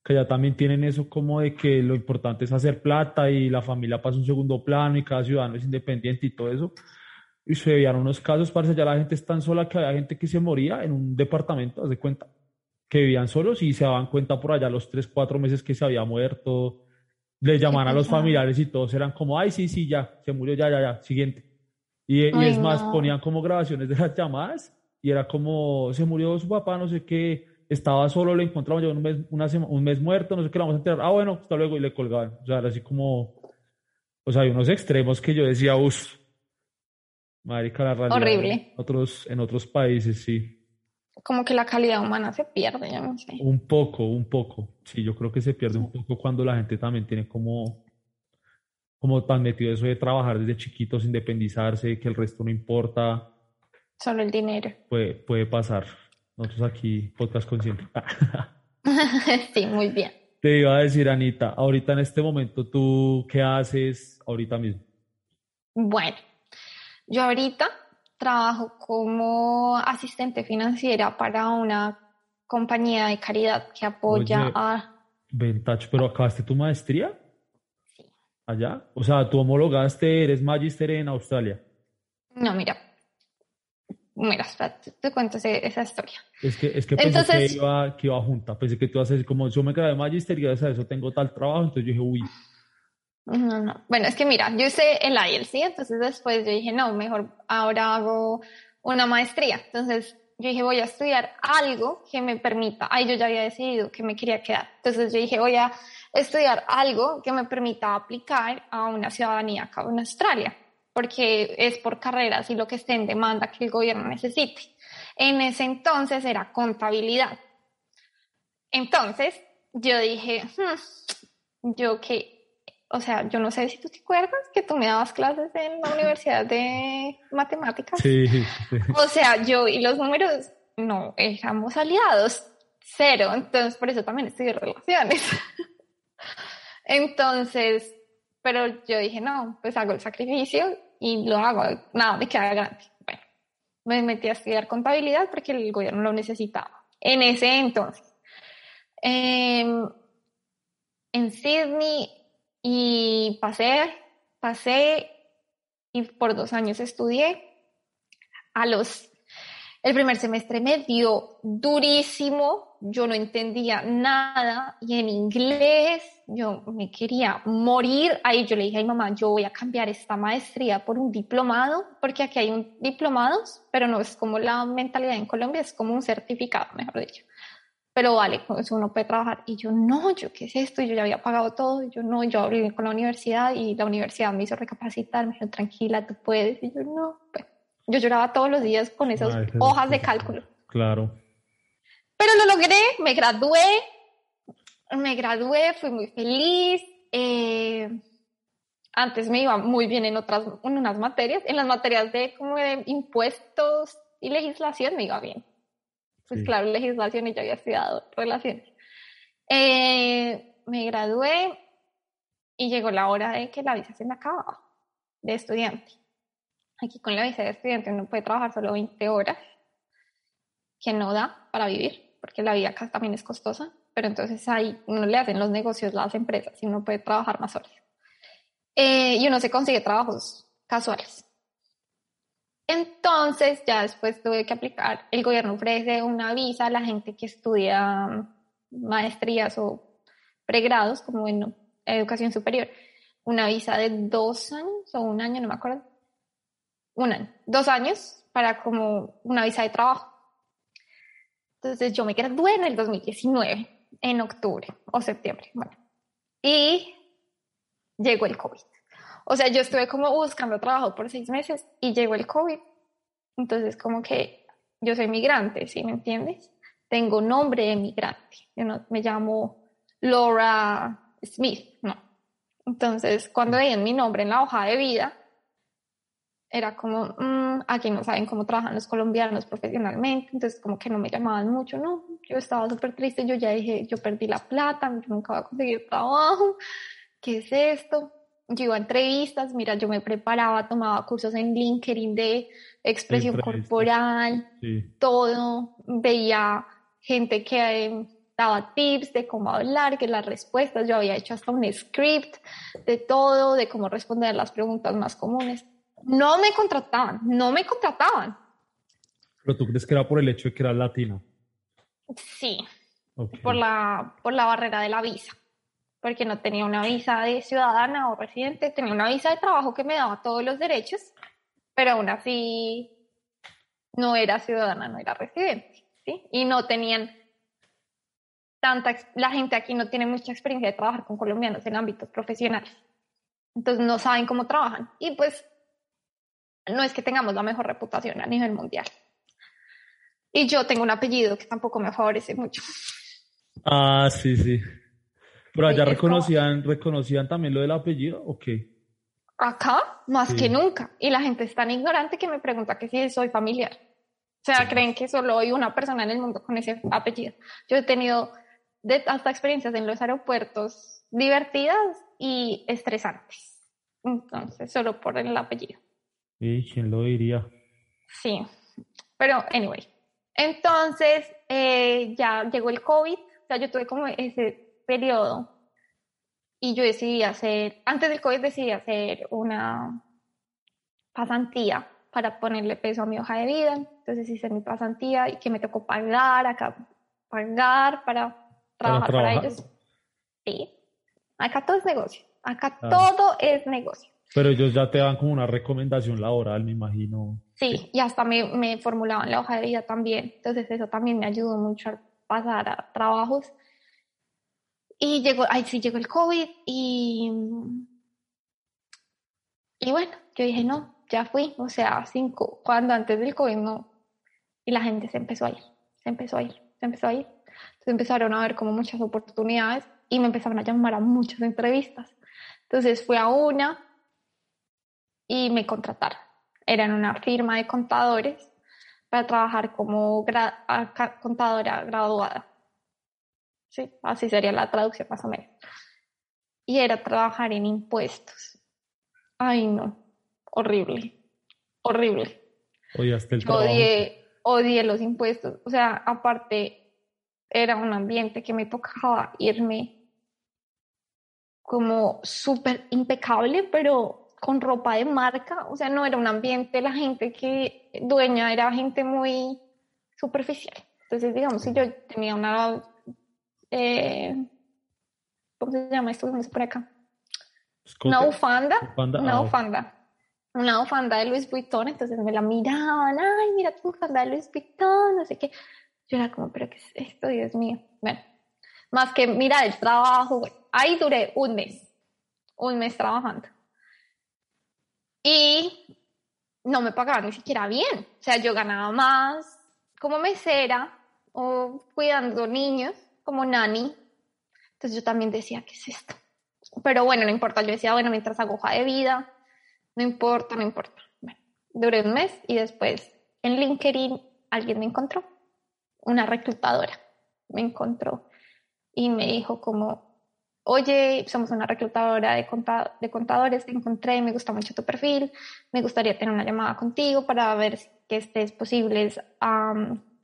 que ya también tienen eso como de que lo importante es hacer plata y la familia pasa un segundo plano y cada ciudadano es independiente y todo eso. Y se veían unos casos, parece ya la gente es tan sola que había gente que se moría en un departamento, haz de cuenta, que vivían solos y se daban cuenta por allá los tres, cuatro meses que se había muerto. Le llamaban a los familiares y todos eran como, ay, sí, sí, ya, se murió, ya, ya, ya, siguiente. Y, es más, ponían como grabaciones de las llamadas y era como, se murió su papá, no sé qué, estaba solo, le encontramos, un mes, una un mes muerto, no sé qué, lo vamos a enterrar. Ah, bueno, hasta luego, y le colgaban. O sea, era así como, o sea, hay unos extremos que yo decía, uff, marica, la realidad. Horrible. otros, en otros países, sí. Como que la calidad humana se pierde, yo no sé. Un poco, un poco. Sí, yo creo que se pierde un poco cuando la gente también tiene como como tan metido eso de trabajar desde chiquitos, independizarse, que el resto no importa. Solo el dinero. (laughs) Puede, puede pasar. Nosotros aquí, podcast consciente. (laughs) sí, muy bien. Te iba a decir, Anita, ahorita en este momento, ¿tú qué haces ahorita mismo? Bueno, yo ahorita trabajo como asistente financiera para una compañía de caridad que apoya a... Vintage, ¿pero acabaste tu maestría? allá? O sea, tú homologaste, eres magister en Australia. No, mira. Mira, te, cuento esa historia. Es que, es que pensé que, iba, que iba junta. Pensé que tú haces como yo me quedé de magister y gracias a eso tengo tal trabajo. Entonces yo dije, uy. No, no. Bueno, es que mira, yo hice el IELTS. Entonces después yo dije, no, mejor ahora hago una maestría. Entonces yo dije, voy a estudiar algo que me permita. Ahí yo ya había decidido que me quería quedar. Entonces yo dije, voy a estudiar algo que me permita aplicar a una ciudadanía acá en Australia, porque es por carreras y lo que esté en demanda que el gobierno necesite. En ese entonces era contabilidad. Entonces yo dije, hmm, yo que, o sea, yo no sé si tú te acuerdas que tú me dabas clases en la Universidad de Matemáticas. Sí. sí. O sea, yo y los números no éramos aliados, cero. Entonces por eso también estudié relaciones. (laughs) Entonces, pero yo dije, no, pues hago el sacrificio y lo hago, nada, me queda grande. Bueno, me metí a estudiar contabilidad porque el gobierno lo necesitaba. En ese entonces. Em, en Sydney y pasé, pasé y por dos años estudié. A los, el primer semestre me dio durísimo, yo no entendía nada y en inglés yo me quería morir. Ahí yo le dije a mi mamá, yo voy a cambiar esta maestría por un diplomado, porque aquí hay un diplomados, pero no es como la mentalidad en Colombia, es como un certificado, mejor dicho. Pero vale, pues uno puede trabajar. Y yo, no, yo qué es esto, yo ya había pagado todo, yo no, yo hablé con la universidad y la universidad me hizo recapacitar, me dijo, tranquila, tú puedes. Y yo, no, pues, yo lloraba todos los días con esas hojas de cálculo. Claro. Pero lo logré, me gradué, me gradué, fui muy feliz. Eh, antes me iba muy bien en otras, en unas materias, en las materias de como de impuestos y legislación me iba bien. Pues claro, legislación y yo había estudiado relaciones. Eh, me gradué y llegó la hora de que la visa se me acababa de estudiante. Aquí con la visa de estudiante uno puede trabajar solo 20 horas, que no da para vivir porque la vida acá también es costosa, pero entonces ahí uno le hacen los negocios las empresas y uno puede trabajar más horas. Eh, y uno se consigue trabajos casuales. Entonces ya después tuve que aplicar, el gobierno ofrece una visa a la gente que estudia maestrías o pregrados, como en educación superior, una visa de dos años o un año, no me acuerdo, un año, dos años para como una visa de trabajo. Entonces yo me gradué en el 2019, en octubre o septiembre, bueno. Y llegó el COVID. O sea, yo estuve como buscando trabajo por seis meses y llegó el COVID. Entonces, como que yo soy migrante, ¿sí me entiendes? Tengo nombre de migrante. Yo no me llamo Laura Smith, no. Entonces, cuando veían mi nombre en la hoja de vida, era como, mm, aquí no saben cómo trabajan los colombianos profesionalmente, entonces como que no me llamaban mucho, no, yo estaba súper triste, yo ya dije, yo perdí la plata, yo nunca voy a conseguir trabajo, ¿qué es esto? Yo iba a entrevistas, mira, yo me preparaba, tomaba cursos en LinkedIn de expresión corporal, todo, veía gente que eh, daba tips de cómo hablar, que las respuestas, yo había hecho hasta un script de todo, de cómo responder las preguntas más comunes. No me contrataban, no me contrataban. ¿Pero tú crees que era por el hecho de que era latina? Sí, por, la, por la barrera de la visa, porque no tenía una visa de ciudadana o residente, tenía una visa de trabajo que me daba todos los derechos, pero aún así no era ciudadana, no era residente, ¿sí? Y no tenían tanta, la gente aquí no tiene mucha experiencia de trabajar con colombianos en ámbitos profesionales, entonces no saben cómo trabajan. Y pues no es que tengamos la mejor reputación a nivel mundial. Y yo tengo un apellido que tampoco me favorece mucho. Ah, sí, sí. Pero allá reconocían, reconocían también lo del apellido o qué? Acá, más que nunca. Y la gente es tan ignorante que me pregunta que si soy familiar. O sea, creen que solo hay una persona en el mundo con ese apellido. Yo he tenido de, hasta experiencias en los aeropuertos divertidas y estresantes. Entonces, solo por el apellido. ¿Y quién lo diría? Sí, pero anyway. Entonces, eh, ya llegó el COVID, o sea, yo tuve como ese periodo y yo decidí hacer, antes del COVID decidí hacer una pasantía para ponerle peso a mi hoja de vida. Entonces hice mi pasantía y que me tocó pagar acá, pagar para trabajar para, ellos. Sí, acá todo es negocio, acá todo es negocio. Pero ellos ya te dan como una recomendación laboral, me imagino. Sí, y hasta me, me formulaban la hoja de vida también. Entonces eso también me ayudó mucho a pasar a trabajos. Y llegó, ay, sí, llegó el COVID y, y bueno, yo dije, no, ya fui, o sea, cinco, cuando antes del COVID no. Y la gente se empezó a ir, se empezó a ir, se empezó a ir. Entonces empezaron a ver como muchas oportunidades y me empezaron a llamar a muchas entrevistas. Entonces fui a una, y me contrataron. Era en una firma de contadores para trabajar como contadora graduada. Sí, así sería la traducción más o menos. Y era trabajar en impuestos. Ay, no, horrible, horrible. Odiaste el Odié, odié los impuestos. O sea, aparte, era un ambiente que me tocaba irme como súper impecable, pero con ropa de marca, o sea, no era un ambiente, la gente que dueña era gente muy superficial. Entonces, digamos, si yo tenía una, eh, ¿cómo se llama esto? ¿Cómo se por acá? Una bufanda, una ah, bufanda, una bufanda de Louis Vuitton, entonces me la miraban, ay, mira tu bufanda de Louis Vuitton, no sé qué. Yo era como, pero ¿qué es esto, Dios mío? Bueno, más que mira el trabajo, ahí duré un mes, un mes trabajando y no me pagaban ni siquiera bien. O sea, yo ganaba más como mesera o cuidando niños, como nani. Entonces yo también decía, ¿qué es esto? Pero bueno, no importa. Yo decía, bueno, mientras hago hoja de vida, no importa, no importa. Duré un mes y después en LinkedIn alguien me encontró, una reclutadora me encontró y me dijo como, oye, somos una reclutadora de, contadores, te encontré, me gusta mucho tu perfil, me gustaría tener una llamada contigo para ver que estés posibles,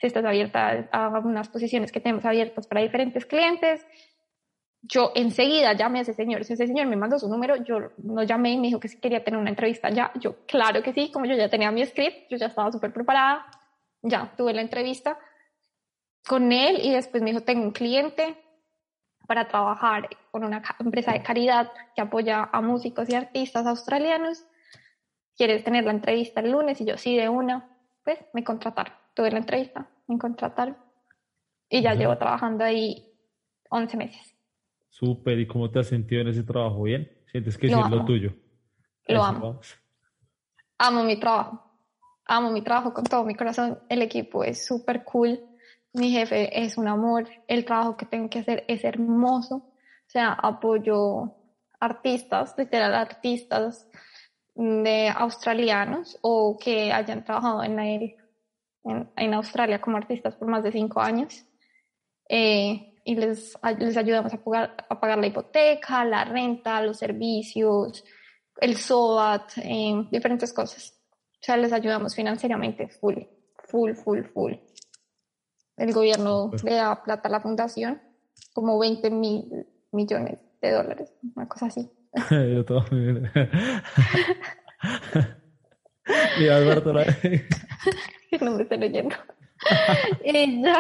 si estás abierta a algunas posiciones que tenemos abiertas para diferentes clientes. Yo enseguida llamé a ese señor, ese señor me mandó su número, yo lo llamé y me dijo que si quería tener una entrevista ya, yo claro que sí, como yo ya tenía mi script, yo ya estaba súper preparada, ya tuve la entrevista con él y después me dijo, tengo un cliente, para trabajar con una empresa de caridad que apoya a músicos y artistas australianos. ¿Quieres tener la entrevista el lunes? Y yo, sí, de una. Pues me contrataron. Tuve la entrevista, me contrataron. Y ya llevo trabajando ahí 11 meses. Súper. ¿Y cómo te has sentido en ese trabajo? ¿Bien? ¿Sientes que es lo tuyo? Lo amo. Amo mi trabajo. Amo mi trabajo con todo mi corazón. El equipo es súper cool mi jefe es un amor, el trabajo que tengo que hacer es hermoso, o sea, apoyo artistas, literal artistas de australianos o que hayan trabajado en, el, en, Australia como artistas por más de cinco años. Eh, y les, les ayudamos a pagar, a pagar la hipoteca, la renta, los servicios, el SOAT, eh, diferentes cosas. O sea, les ayudamos financieramente full, full, full, full. El gobierno le da plata a la fundación, como 20 mil millones de dólares, una cosa así. (laughs) Yo todo y (laughs) Alberto (laughs) la... (laughs) no me estoy oyendo. (laughs) y ya.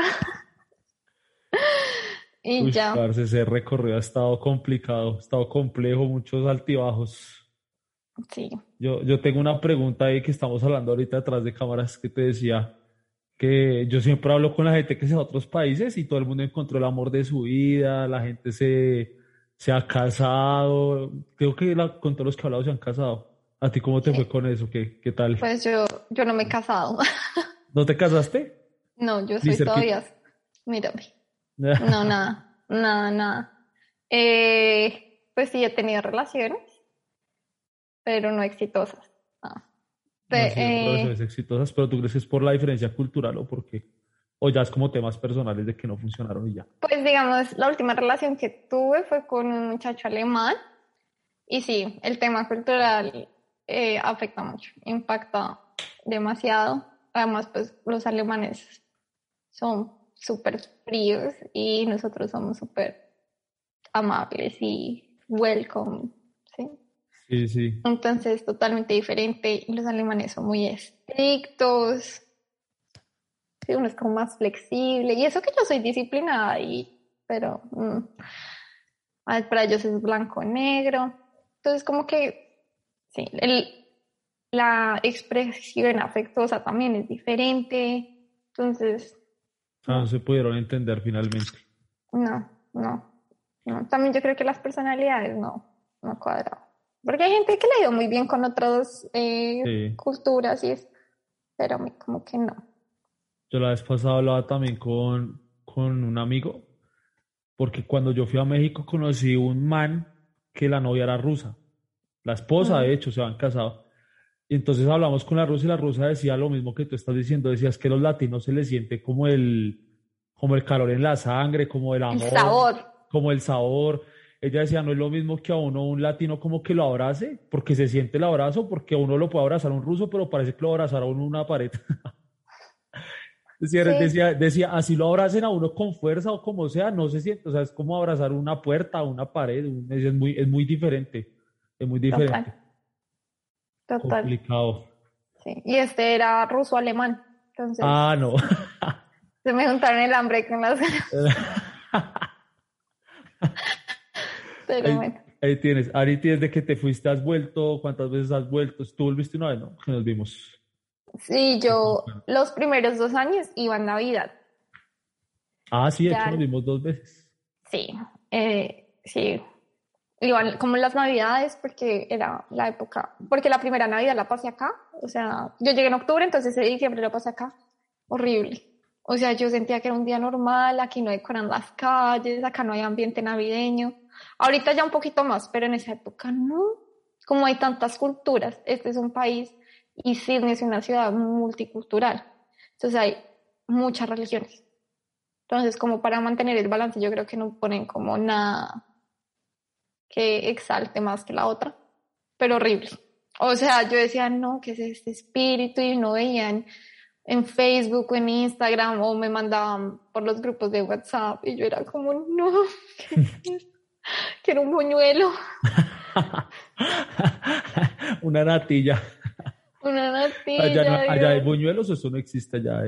Y Uy, ya. ese recorrido ha estado complicado, ha estado complejo, muchos altibajos. Sí. Yo, yo tengo una pregunta ahí que estamos hablando ahorita detrás de cámaras que te decía que yo siempre hablo con la gente que es de otros países y todo el mundo encontró el amor de su vida, la gente se, se ha casado, creo que con todos los que he hablado se han casado. ¿A ti cómo te fue con eso? ¿Qué, qué tal? Pues yo, yo no me he casado. (laughs) ¿No te casaste? No, yo soy todavía, mírame. No, (laughs) nada, nada, nada. Eh, pues sí, he tenido relaciones, pero no exitosas. Ah. No. Eh, exitosas, pero tú crees que es por la diferencia cultural o por qué? O ya es como temas personales de que no funcionaron y ya. Pues digamos, la última relación que tuve fue con un muchacho alemán y sí, el tema cultural eh, afecta mucho, impacta demasiado. Además, pues los alemanes son súper fríos y nosotros somos súper amables y welcome, ¿sí? Sí, sí. Entonces, totalmente diferente. Los alemanes son muy estrictos. Sí, uno es como más flexible. Y eso que yo soy disciplinada, y, pero mm, para ellos es blanco-negro. Entonces, como que, sí, el, la expresión afectuosa también es diferente. Entonces, Ah, no se pudieron entender finalmente. No, no, También yo creo que las personalidades no, no cuadran. Porque hay gente que le ha ido muy bien con otras eh, culturas y es, pero como que no. Yo la vez pasada hablaba también con, con un amigo, porque cuando yo fui a México conocí un man que la novia era rusa. La esposa, de hecho, se han casado. Y entonces hablamos con la rusa y la rusa decía lo mismo que tú estás diciendo, decías que a los latinos se les siente como el, como el calor en la sangre, como el amor. El sabor. Como el sabor. Ella decía, no es lo mismo que a uno un latino como que lo abrace, porque se siente el abrazo, porque a uno lo puede abrazar un ruso, pero parece que lo abrazará a uno una pared. (laughs) decía, decía, decía, así lo abracen a uno con fuerza o como sea, no se siente, o sea, es como abrazar una puerta, una pared, es muy, es muy diferente, es muy diferente. Total. Complicado. Sí. Y este era ruso-alemán. Entonces, ah, no. (laughs) se me juntaron el hambre con las (laughs) Pero ahí, bueno. Ahí tienes. Ari, desde que te fuiste has vuelto. ¿Cuántas veces has vuelto? ¿Tú volviste una vez, no? Que nos vimos. Sí, yo los primeros dos años iba en Navidad. Ah, sí, de hecho nos vimos dos veces. Sí, eh, sí, iban como las navidades porque era la época, porque la primera navidad la pasé acá, o sea, yo llegué en octubre, entonces en diciembre la pasé acá, horrible. O sea, yo sentía que era un día normal, aquí no decoran las calles, acá no hay ambiente navideño. Ahorita ya un poquito más, pero en esa época no. Como hay tantas culturas, este es un país y Sydney es una ciudad multicultural. Entonces hay muchas religiones. Entonces, como para mantener el balance, yo creo que no ponen como nada que exalte más que la otra, pero horrible. O sea, yo decía, no, ¿qué es este espíritu? Y no veían en Facebook o en Instagram o me mandaban por los grupos de WhatsApp y yo era como, no, (laughs) quiero un buñuelo. (laughs) Una natilla. Una natilla. Allá, hay buñuelos eso no existe allá.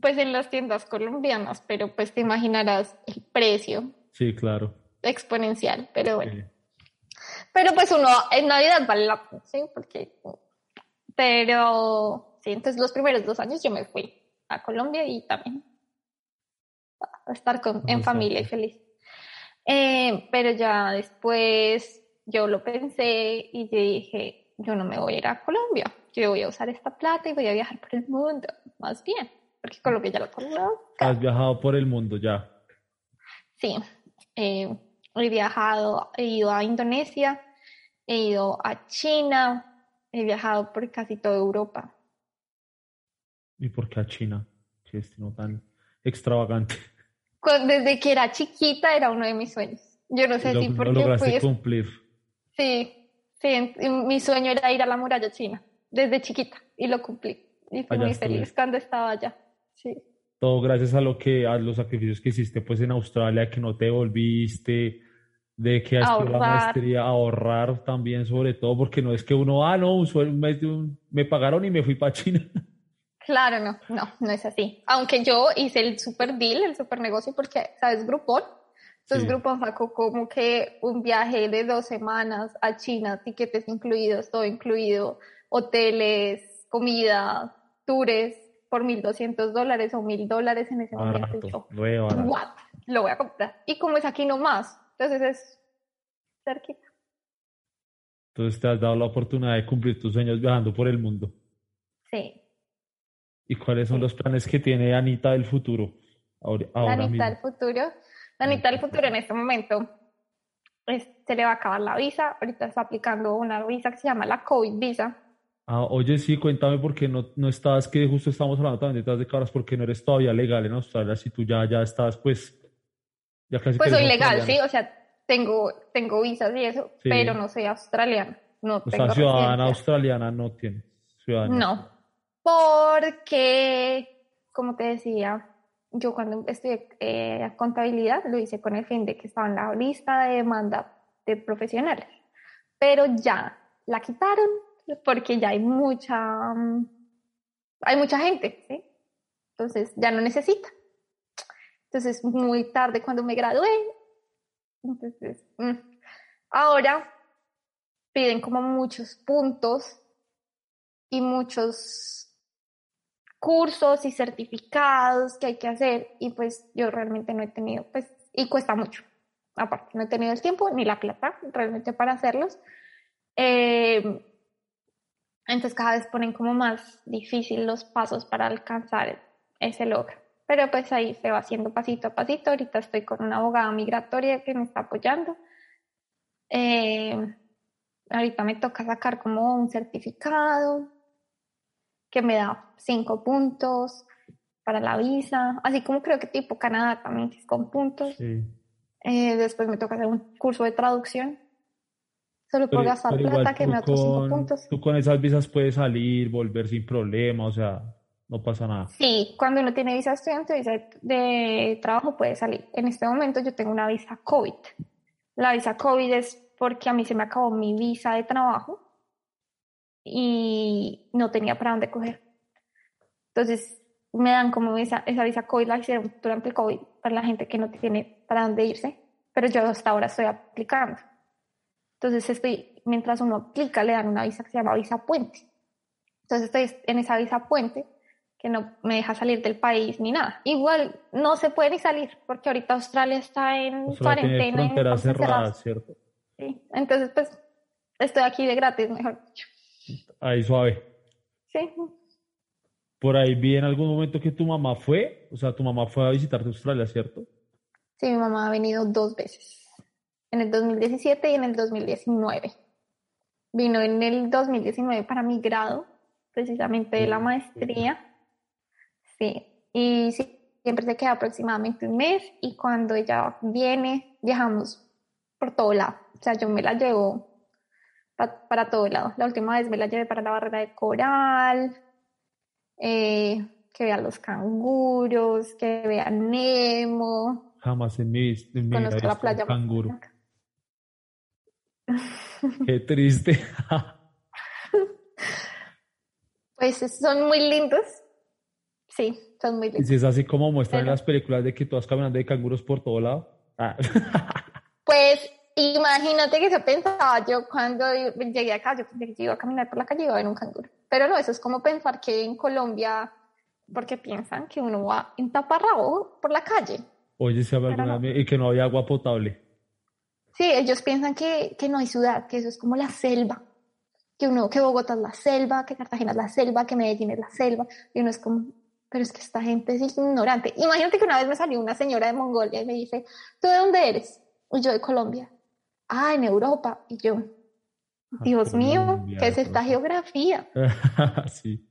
Pues en las tiendas colombianas, pero pues te imaginarás el precio. Sí, claro exponencial, pero bueno. Pero pues uno en Navidad vale la pena, ¿sí? Porque, pero, sí, entonces los primeros dos años yo me fui a Colombia y también a estar con, en familia y feliz. Eh, pero ya después yo lo pensé y yo dije, yo no me voy a ir a Colombia, yo voy a usar esta plata y voy a viajar por el mundo, más bien, porque Colombia ya lo conozco. Has viajado por el mundo ya. Sí, eh, he viajado, he ido a Indonesia, he ido a China, he viajado por casi toda Europa. ¿Y por qué a China? Qué destino tan extravagante. Desde que era chiquita era uno de mis sueños. Yo no sé si por qué fui... cumplir. Sí, sí, mi sueño era ir a la muralla china, desde chiquita, y lo cumplí. Y fui muy feliz cuando estaba allá, sí. Todo gracias a lo que, a los sacrificios que hiciste pues en Australia, que no te volviste, de que has la maestría, ahorrar también sobre todo, porque no es que uno, ah, no, un mes me pagaron y me fui para China. (laughs) Claro, no, no, no es así. Aunque yo hice el super deal, el super negocio, porque, ¿sabes? Groupon. Entonces Groupon sacó como que un viaje de dos semanas a China, tiquetes incluidos, todo incluido, hoteles, comida, tours, por 1.200 dólares o 1.000 dólares en ese momento. Lo voy a comprar. Y como es aquí nomás, entonces es cerquita. Entonces te has dado la oportunidad de cumplir tus sueños viajando por el mundo. Sí. ¿Y cuáles son los planes que tiene Anita del futuro? Ahora, Anita del futuro. Anita del futuro en este momento se le va a acabar la visa. Ahorita está aplicando una visa que se llama la COVID visa. Ah, oye, sí, cuéntame por qué no, no estás, que justo estamos hablando también detrás de caras, porque no eres todavía legal en Australia, si tú ya, ya estás, pues, Pues soy legal, sí, o sea, tengo, tengo visas y eso, pero no soy australiana. No o sea, ciudadana australiana no tiene. Ciudadana. No, porque, como te decía, yo cuando estudié eh, contabilidad lo hice con el fin de que estaba en la lista de demanda de profesionales, pero ya la quitaron porque ya hay mucha, hay mucha gente, ¿sí? Entonces ya no necesita. Entonces, muy tarde cuando me gradué, entonces, mm, ahora piden como muchos puntos y muchos cursos y certificados que hay que hacer y pues yo realmente no he tenido, pues, y cuesta mucho. Aparte, no he tenido el tiempo ni la plata realmente para hacerlos. Eh, entonces cada vez ponen como más difícil los pasos para alcanzar ese logro. Pero pues ahí se va haciendo pasito a pasito. Ahorita estoy con una abogada migratoria que me está apoyando. Eh, ahorita me toca sacar como un certificado que me da cinco puntos para la visa, así como creo que tipo Canadá también es con puntos. Eh, después me toca hacer un curso de traducción. Solo por gastar plata que me da otros cinco puntos. Tú con esas visas puedes salir, volver sin problema, o sea, no pasa nada. Sí, cuando uno tiene visa estudiante, visa de trabajo puede salir. En este momento yo tengo una visa COVID. La visa COVID es porque a mí se me acabó mi visa de trabajo y no tenía para dónde coger. Entonces me dan como esa, esa visa COVID, la hicieron durante el COVID para la gente que no tiene para dónde irse, pero yo hasta ahora estoy aplicando. Entonces estoy, mientras uno aplica, le dan una visa que se llama visa puente. Entonces estoy en esa visa puente que no me deja salir del país ni nada. Igual no se puede ni salir porque ahorita Australia está en cuarentena. fronteras cerradas, ¿cierto? Sí, entonces pues estoy aquí de gratis, mejor dicho. Ahí suave. Sí. Por ahí vi en algún momento que tu mamá fue, o sea, tu mamá fue a visitarte a Australia, ¿cierto? Sí, mi mamá ha venido dos veces, en el 2017 y en el 2019. Vino en el 2019 para mi grado, precisamente de la maestría. Sí, y siempre se queda aproximadamente un mes y cuando ella viene, viajamos por todo lado. O sea, yo me la llevo para, todo lado. La última vez me la llevé para la barrera de coral, eh, que vea los canguros, que vea Nemo. Jamás en mi, en mi vida la playa. canguro. (laughs) Qué triste. (laughs) pues son muy lindos. Sí, son muy lindos. Y es así como muestran en las películas de que tú vas caminando de canguros por todo lado. Ah. (laughs) Pues Imagínate que yo pensaba yo cuando llegué acá, yo pensé que iba a caminar por la calle y iba a ver un canguro. Pero no, eso es como pensar que en Colombia, porque piensan que uno va en taparrabo por la calle. Oye, si alguna y que no había agua potable. Sí, ellos piensan que, que no hay ciudad, que eso es como la selva. Que uno, que Bogotá es la selva, que Cartagena es la selva, que Medellín es la selva. Y uno es como, pero es que esta gente es ignorante. Imagínate que una vez me salió una señora de Mongolia y me dice, ¿tú de dónde eres? Y yo de Colombia. Ah, en Europa. Y yo, ah, Dios mío, ¿qué es esta geografía? (laughs) sí.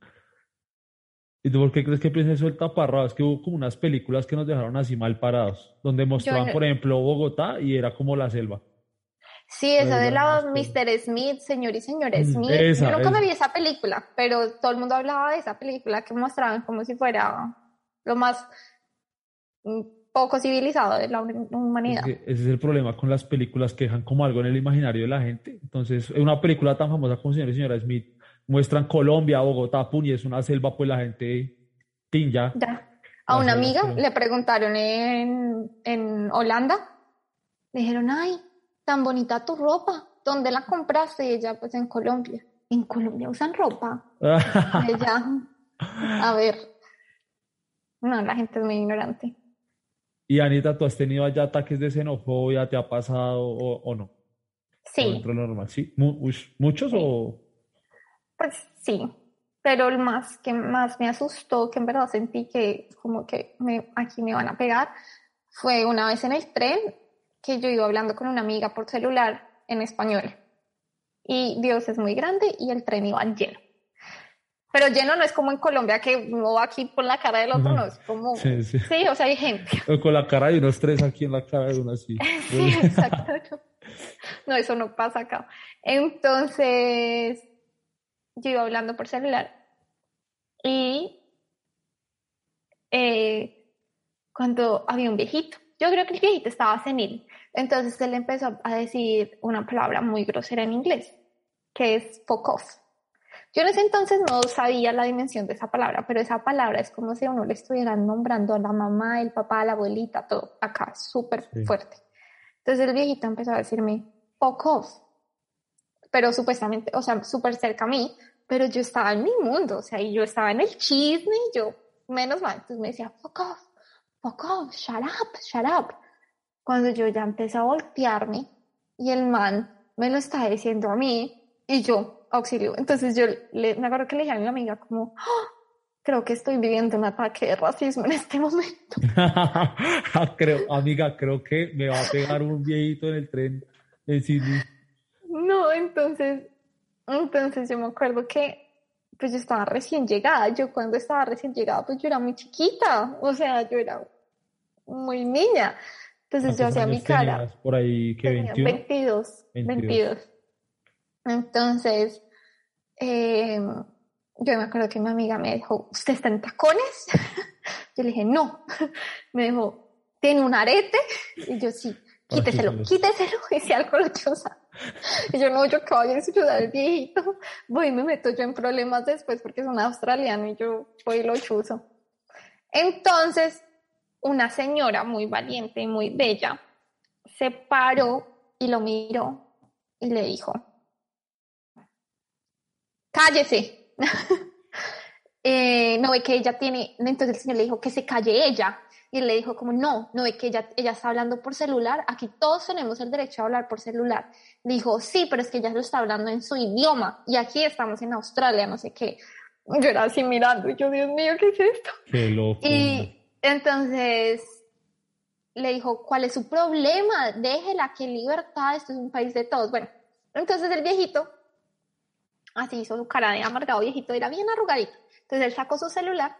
¿Y tú por qué crees que Princesa el taparrado? Es que hubo como unas películas que nos dejaron así mal parados, donde mostraban, por ejemplo, Bogotá y era como la selva. Sí, esa de la Mr. Smith, señor y señora mm, Smith. Yo nunca me vi esa película, pero todo el mundo hablaba de esa película que mostraban como si fuera lo más mm, poco civilizado de la humanidad. ese es el problema con las películas que dejan como algo en el imaginario de la gente. Entonces, una película tan famosa como Señor y Señora Smith muestran Colombia, Bogotá, pum, y es una selva, pues la gente tinja. Ya. A una amiga le preguntaron en, en Holanda, le dijeron, ay, tan bonita tu ropa, ¿dónde la compraste? ella, pues en Colombia. ¿En Colombia usan ropa? (laughs) ella, a ver. No, la gente es muy ignorante. Y Anita, ¿tú has tenido allá ataques de xenofobia? ¿Te ha pasado o, no? Sí. normal, ¿sí? ¿Muchos o...? Pues sí, pero el más que más me asustó, que en verdad sentí que como que me, aquí me van a pegar, fue una vez en el tren que yo iba hablando con una amiga por celular en español. Y Dios es muy grande y el tren iba lleno. Pero lleno no es como en Colombia que uno va aquí por la cara del otro, no, es como... Sí, sí. o sea, hay gente. con la cara de unos tres aquí en la cara de uno así. (laughs) sí, exacto. No, eso no pasa acá. Entonces, yo iba hablando por celular y eh, cuando había un viejito, yo creo que el viejito estaba senil, entonces él empezó a decir una palabra muy grosera en inglés, que es focus. Yo en ese entonces no sabía la dimensión de esa palabra, pero esa palabra es como si uno le estuviera nombrando a la mamá, el papá, la abuelita, todo acá, súper fuerte. Entonces el viejito empezó a decirme, focus, pero supuestamente, o sea, súper cerca a mí, pero yo estaba en mi mundo, o sea, y yo estaba en el chisme y yo, menos mal, entonces me decía, fuck off, fuck off, shut up, shut up. Cuando yo ya empecé a voltearme y el man me lo estaba diciendo a mí y yo, auxilio. Entonces yo le, me acuerdo que le dije a mi amiga como, ¡Ah! creo que estoy viviendo un ataque de racismo en este momento. (laughs) creo, amiga, creo que me va a pegar un viejito en el tren en Sydney. No, entonces entonces yo me acuerdo que pues yo estaba recién llegada, yo cuando estaba recién llegada pues yo era muy chiquita, o sea, yo era muy niña. Entonces yo hacía mi cara. Por ahí que 21? 22, 22. Entonces, eh, yo me acuerdo que mi amiga me dijo, ¿usted está en tacones? (laughs) yo le dije, no. (laughs) Me dijo, ¿tiene un arete? Y yo sí, (laughs) quíteselo, quíteselo y sea algo. Y yo no, yo que voy a disfrutar el viejito, voy y me meto yo en problemas después porque es un australiano y yo voy y lo chuzo. Entonces, una señora muy valiente y muy bella se paró y lo miró y le dijo, cállese. (laughs) eh, no ve que ella tiene, entonces el señor le dijo que se calle ella y le dijo como, no, no es que ella, ella está hablando por celular, aquí todos tenemos el derecho a hablar por celular. Dijo, sí, pero es que ella lo está hablando en su idioma y aquí estamos en Australia, no sé qué. Yo era así mirando, yo, Dios mío, ¿qué es esto? Qué loco. Y entonces le dijo, ¿cuál es su problema? Déjela, qué libertad, esto es un país de todos. Bueno, entonces el viejito, así hizo su cara de amargado viejito, era bien arrugadito. Entonces él sacó su celular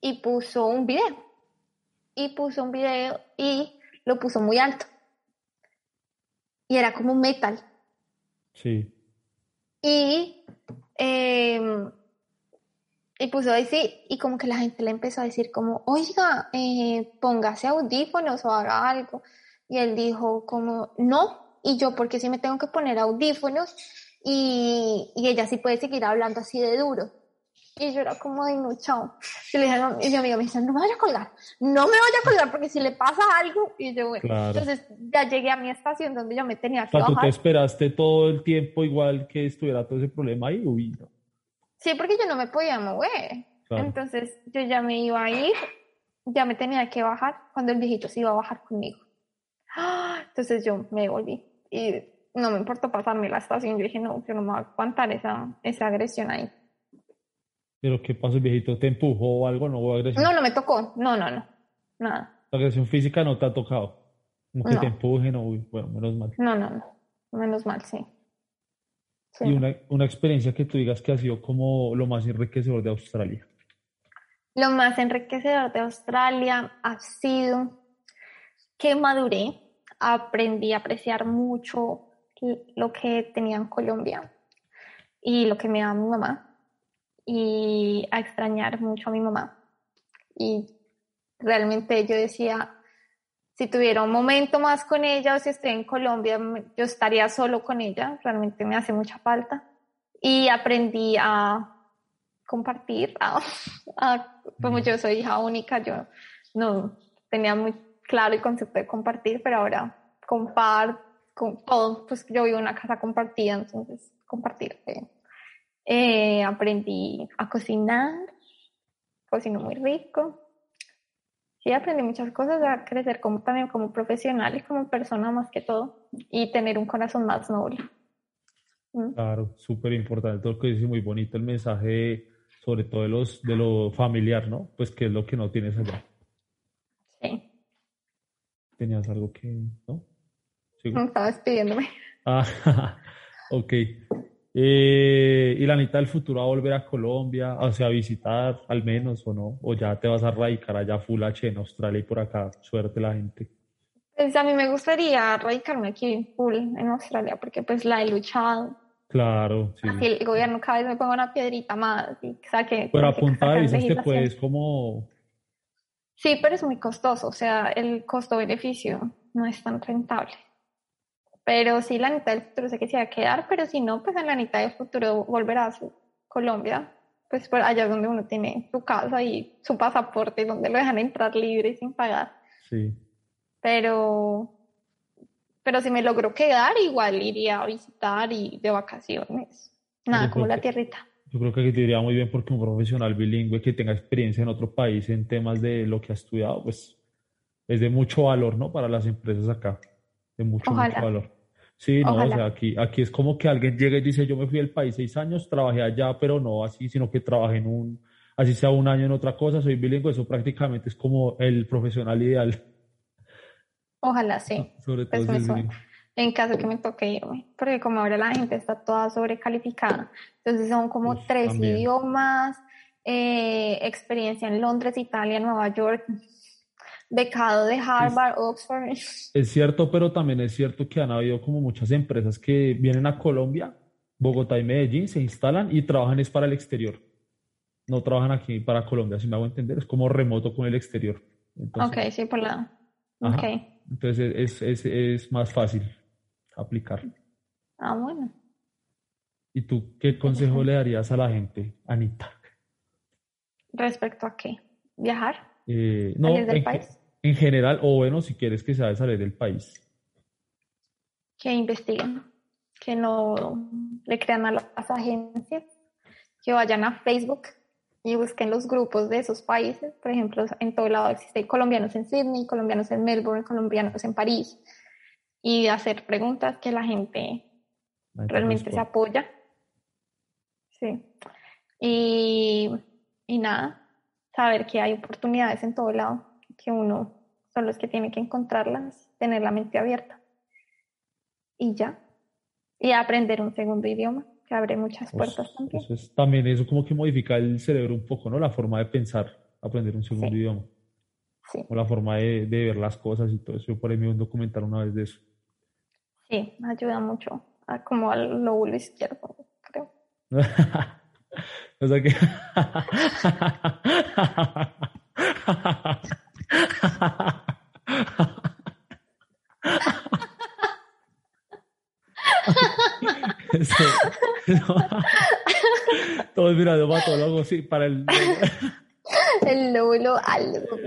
y puso un video y puso un video y lo puso muy alto. Y era como metal. Sí. Y, eh, y puso decir, y como que la gente le empezó a decir como, oiga, eh, póngase audífonos o haga algo. Y él dijo como, no, y yo porque si me tengo que poner audífonos y, y ella sí puede seguir hablando así de duro. Y yo era como de no, chao. Y, le dije, y mi amiga me dice, no me vaya a colgar, no me vaya a colgar porque si le pasa algo. Y yo, bueno, entonces ya llegué a mi estación donde yo me tenía que o sea, tú te esperaste todo el tiempo igual que estuviera todo ese problema ahí, uy, no. Sí, porque yo no me podía mover. Entonces yo ya me iba a ir, ya me tenía que bajar cuando el viejito se iba a bajar conmigo. Entonces yo me volví y no me importó pasarme la estación. Yo dije, no, yo no me voy a aguantar esa, esa agresión ahí. ¿Pero qué pasó, el viejito? ¿Te empujó o algo? ¿No hubo agresión? No, no me tocó. No, no, no. Nada. ¿La agresión física no te ha tocado? Que te empujen o, bueno, menos mal. No, no, no. Menos mal, sí. Y una, una experiencia que tú digas que ha sido como lo más enriquecedor de Australia. Lo más enriquecedor de Australia ha sido que maduré, aprendí a apreciar mucho lo que tenía en Colombia y lo que me daba mi mamá y a extrañar mucho a mi mamá. Y realmente yo decía, si tuviera un momento más con ella o si estoy en Colombia, yo estaría solo con ella, realmente me hace mucha falta. Y aprendí a compartir, a, como yo soy hija única, yo no tenía muy claro el concepto de compartir, pero ahora comparto con todo, pues yo vivo en una casa compartida, entonces compartir. Eh, eh, aprendí a cocinar, cocino muy rico. Sí, aprendí muchas cosas, a crecer como, también como profesional y como persona más que todo, y tener un corazón más noble. ¿Mm? Claro, súper importante, todo lo que dice muy bonito el mensaje, sobre todo de, los, de lo familiar, ¿no? Pues que es lo que no tienes allá. Sí. ¿Tenías algo que, no? No, estaba despidiéndome. Ah, (laughs) ok. Eh, ¿Y la mitad del futuro va a volver a Colombia, o sea, a visitar al menos o no? ¿O ya te vas a radicar allá full H en Australia y por acá? Suerte la gente. Pues a mí me gustaría radicarme aquí full en Australia porque pues la he luchado. Claro, sí. Así el gobierno cada vez me ponga una piedrita más y saque. Pero apuntar dices que puedes como... Sí, pero es muy costoso, o sea, el costo-beneficio no es tan rentable. Pero sí, la mitad del futuro sé que se va a quedar, pero si no, pues en la mitad del futuro volverá a Colombia, pues por allá donde uno tiene su casa y su pasaporte, donde lo dejan entrar libre y sin pagar. Sí. Pero, pero si me logro quedar, igual iría a visitar y de vacaciones. Nada, como la tierrita. Yo creo que te iría muy bien porque un profesional bilingüe que tenga experiencia en otro país en temas de lo que ha estudiado, pues es de mucho valor, ¿no? Para las empresas acá de mucho, valor. Sí, no, o sea, aquí, aquí es como que alguien llega y dice, yo me fui del país seis años, trabajé allá, pero no así, sino que trabajé en un, así sea un año en otra cosa, soy bilingüe, eso prácticamente es como el profesional ideal. Ojalá sí. Ah, sobre todo pues en caso que me toque irme, porque como ahora la gente está toda sobrecalificada, entonces son como tres idiomas, eh, experiencia en Londres, Italia, Nueva York, becado de Harvard, Oxford. (laughs) Es cierto, pero también es cierto que han habido como muchas empresas que vienen a Colombia, Bogotá y Medellín, se instalan y trabajan es para el exterior. No trabajan aquí para Colombia, si me hago entender, es como remoto con el exterior. ok, sí, por lado. Okay. Entonces es, es, es más fácil aplicar. Ah, bueno. ¿Y tú qué consejo le darías a la gente, Anita? ¿Respecto a qué? ¿Viajar? Eh, no, del país? En general, o bueno, si quieres que sea salir del país? Que investiguen, que no le crean a las agencias, que vayan a Facebook y busquen los grupos de esos países. Por ejemplo, en todo lado existen colombianos en Sydney, colombianos en Melbourne, colombianos en París. Y hacer preguntas que la gente realmente se apoya. Sí. Y, y nada, saber que hay oportunidades en todo lado que uno son los que tiene que encontrarlas, tener la mente abierta. Y ya. Y aprender un segundo idioma, que abre muchas pues, puertas también. Eso es, también eso como que modifica el cerebro un poco, ¿no? La forma de pensar, aprender un segundo idioma. Sí. O la forma de, de, ver las cosas y todo eso. Yo por ahí me un documental una vez de eso. Sí, ayuda mucho. A, como al lóbulo izquierdo, creo. (laughs) o sea que... (laughs) (laughs) Todos mirando algo así para el. El lóbulo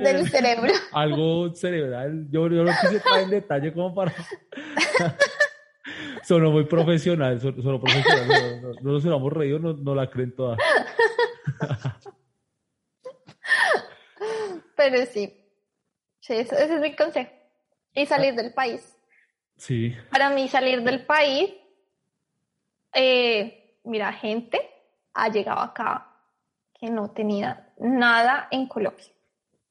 del cerebro. Algo cerebral. Yo, yo no quise traer en detalle como para. (laughs) Solo muy profesional, solo, profesional. No, no, nos hemos reído, no, no la creen todas. Pero sí, Sí, ese, es mi consejo. Y salir del país. Sí. Para mí salir del país, eh, mira, gente ha llegado acá que no tenía nada en Colombia.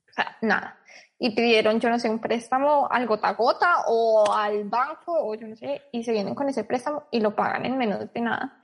O sea, nada. y pidieron, yo no sé, un préstamo al gota a gota o al banco o yo no sé, y se vienen con ese préstamo y lo pagan en menos de nada.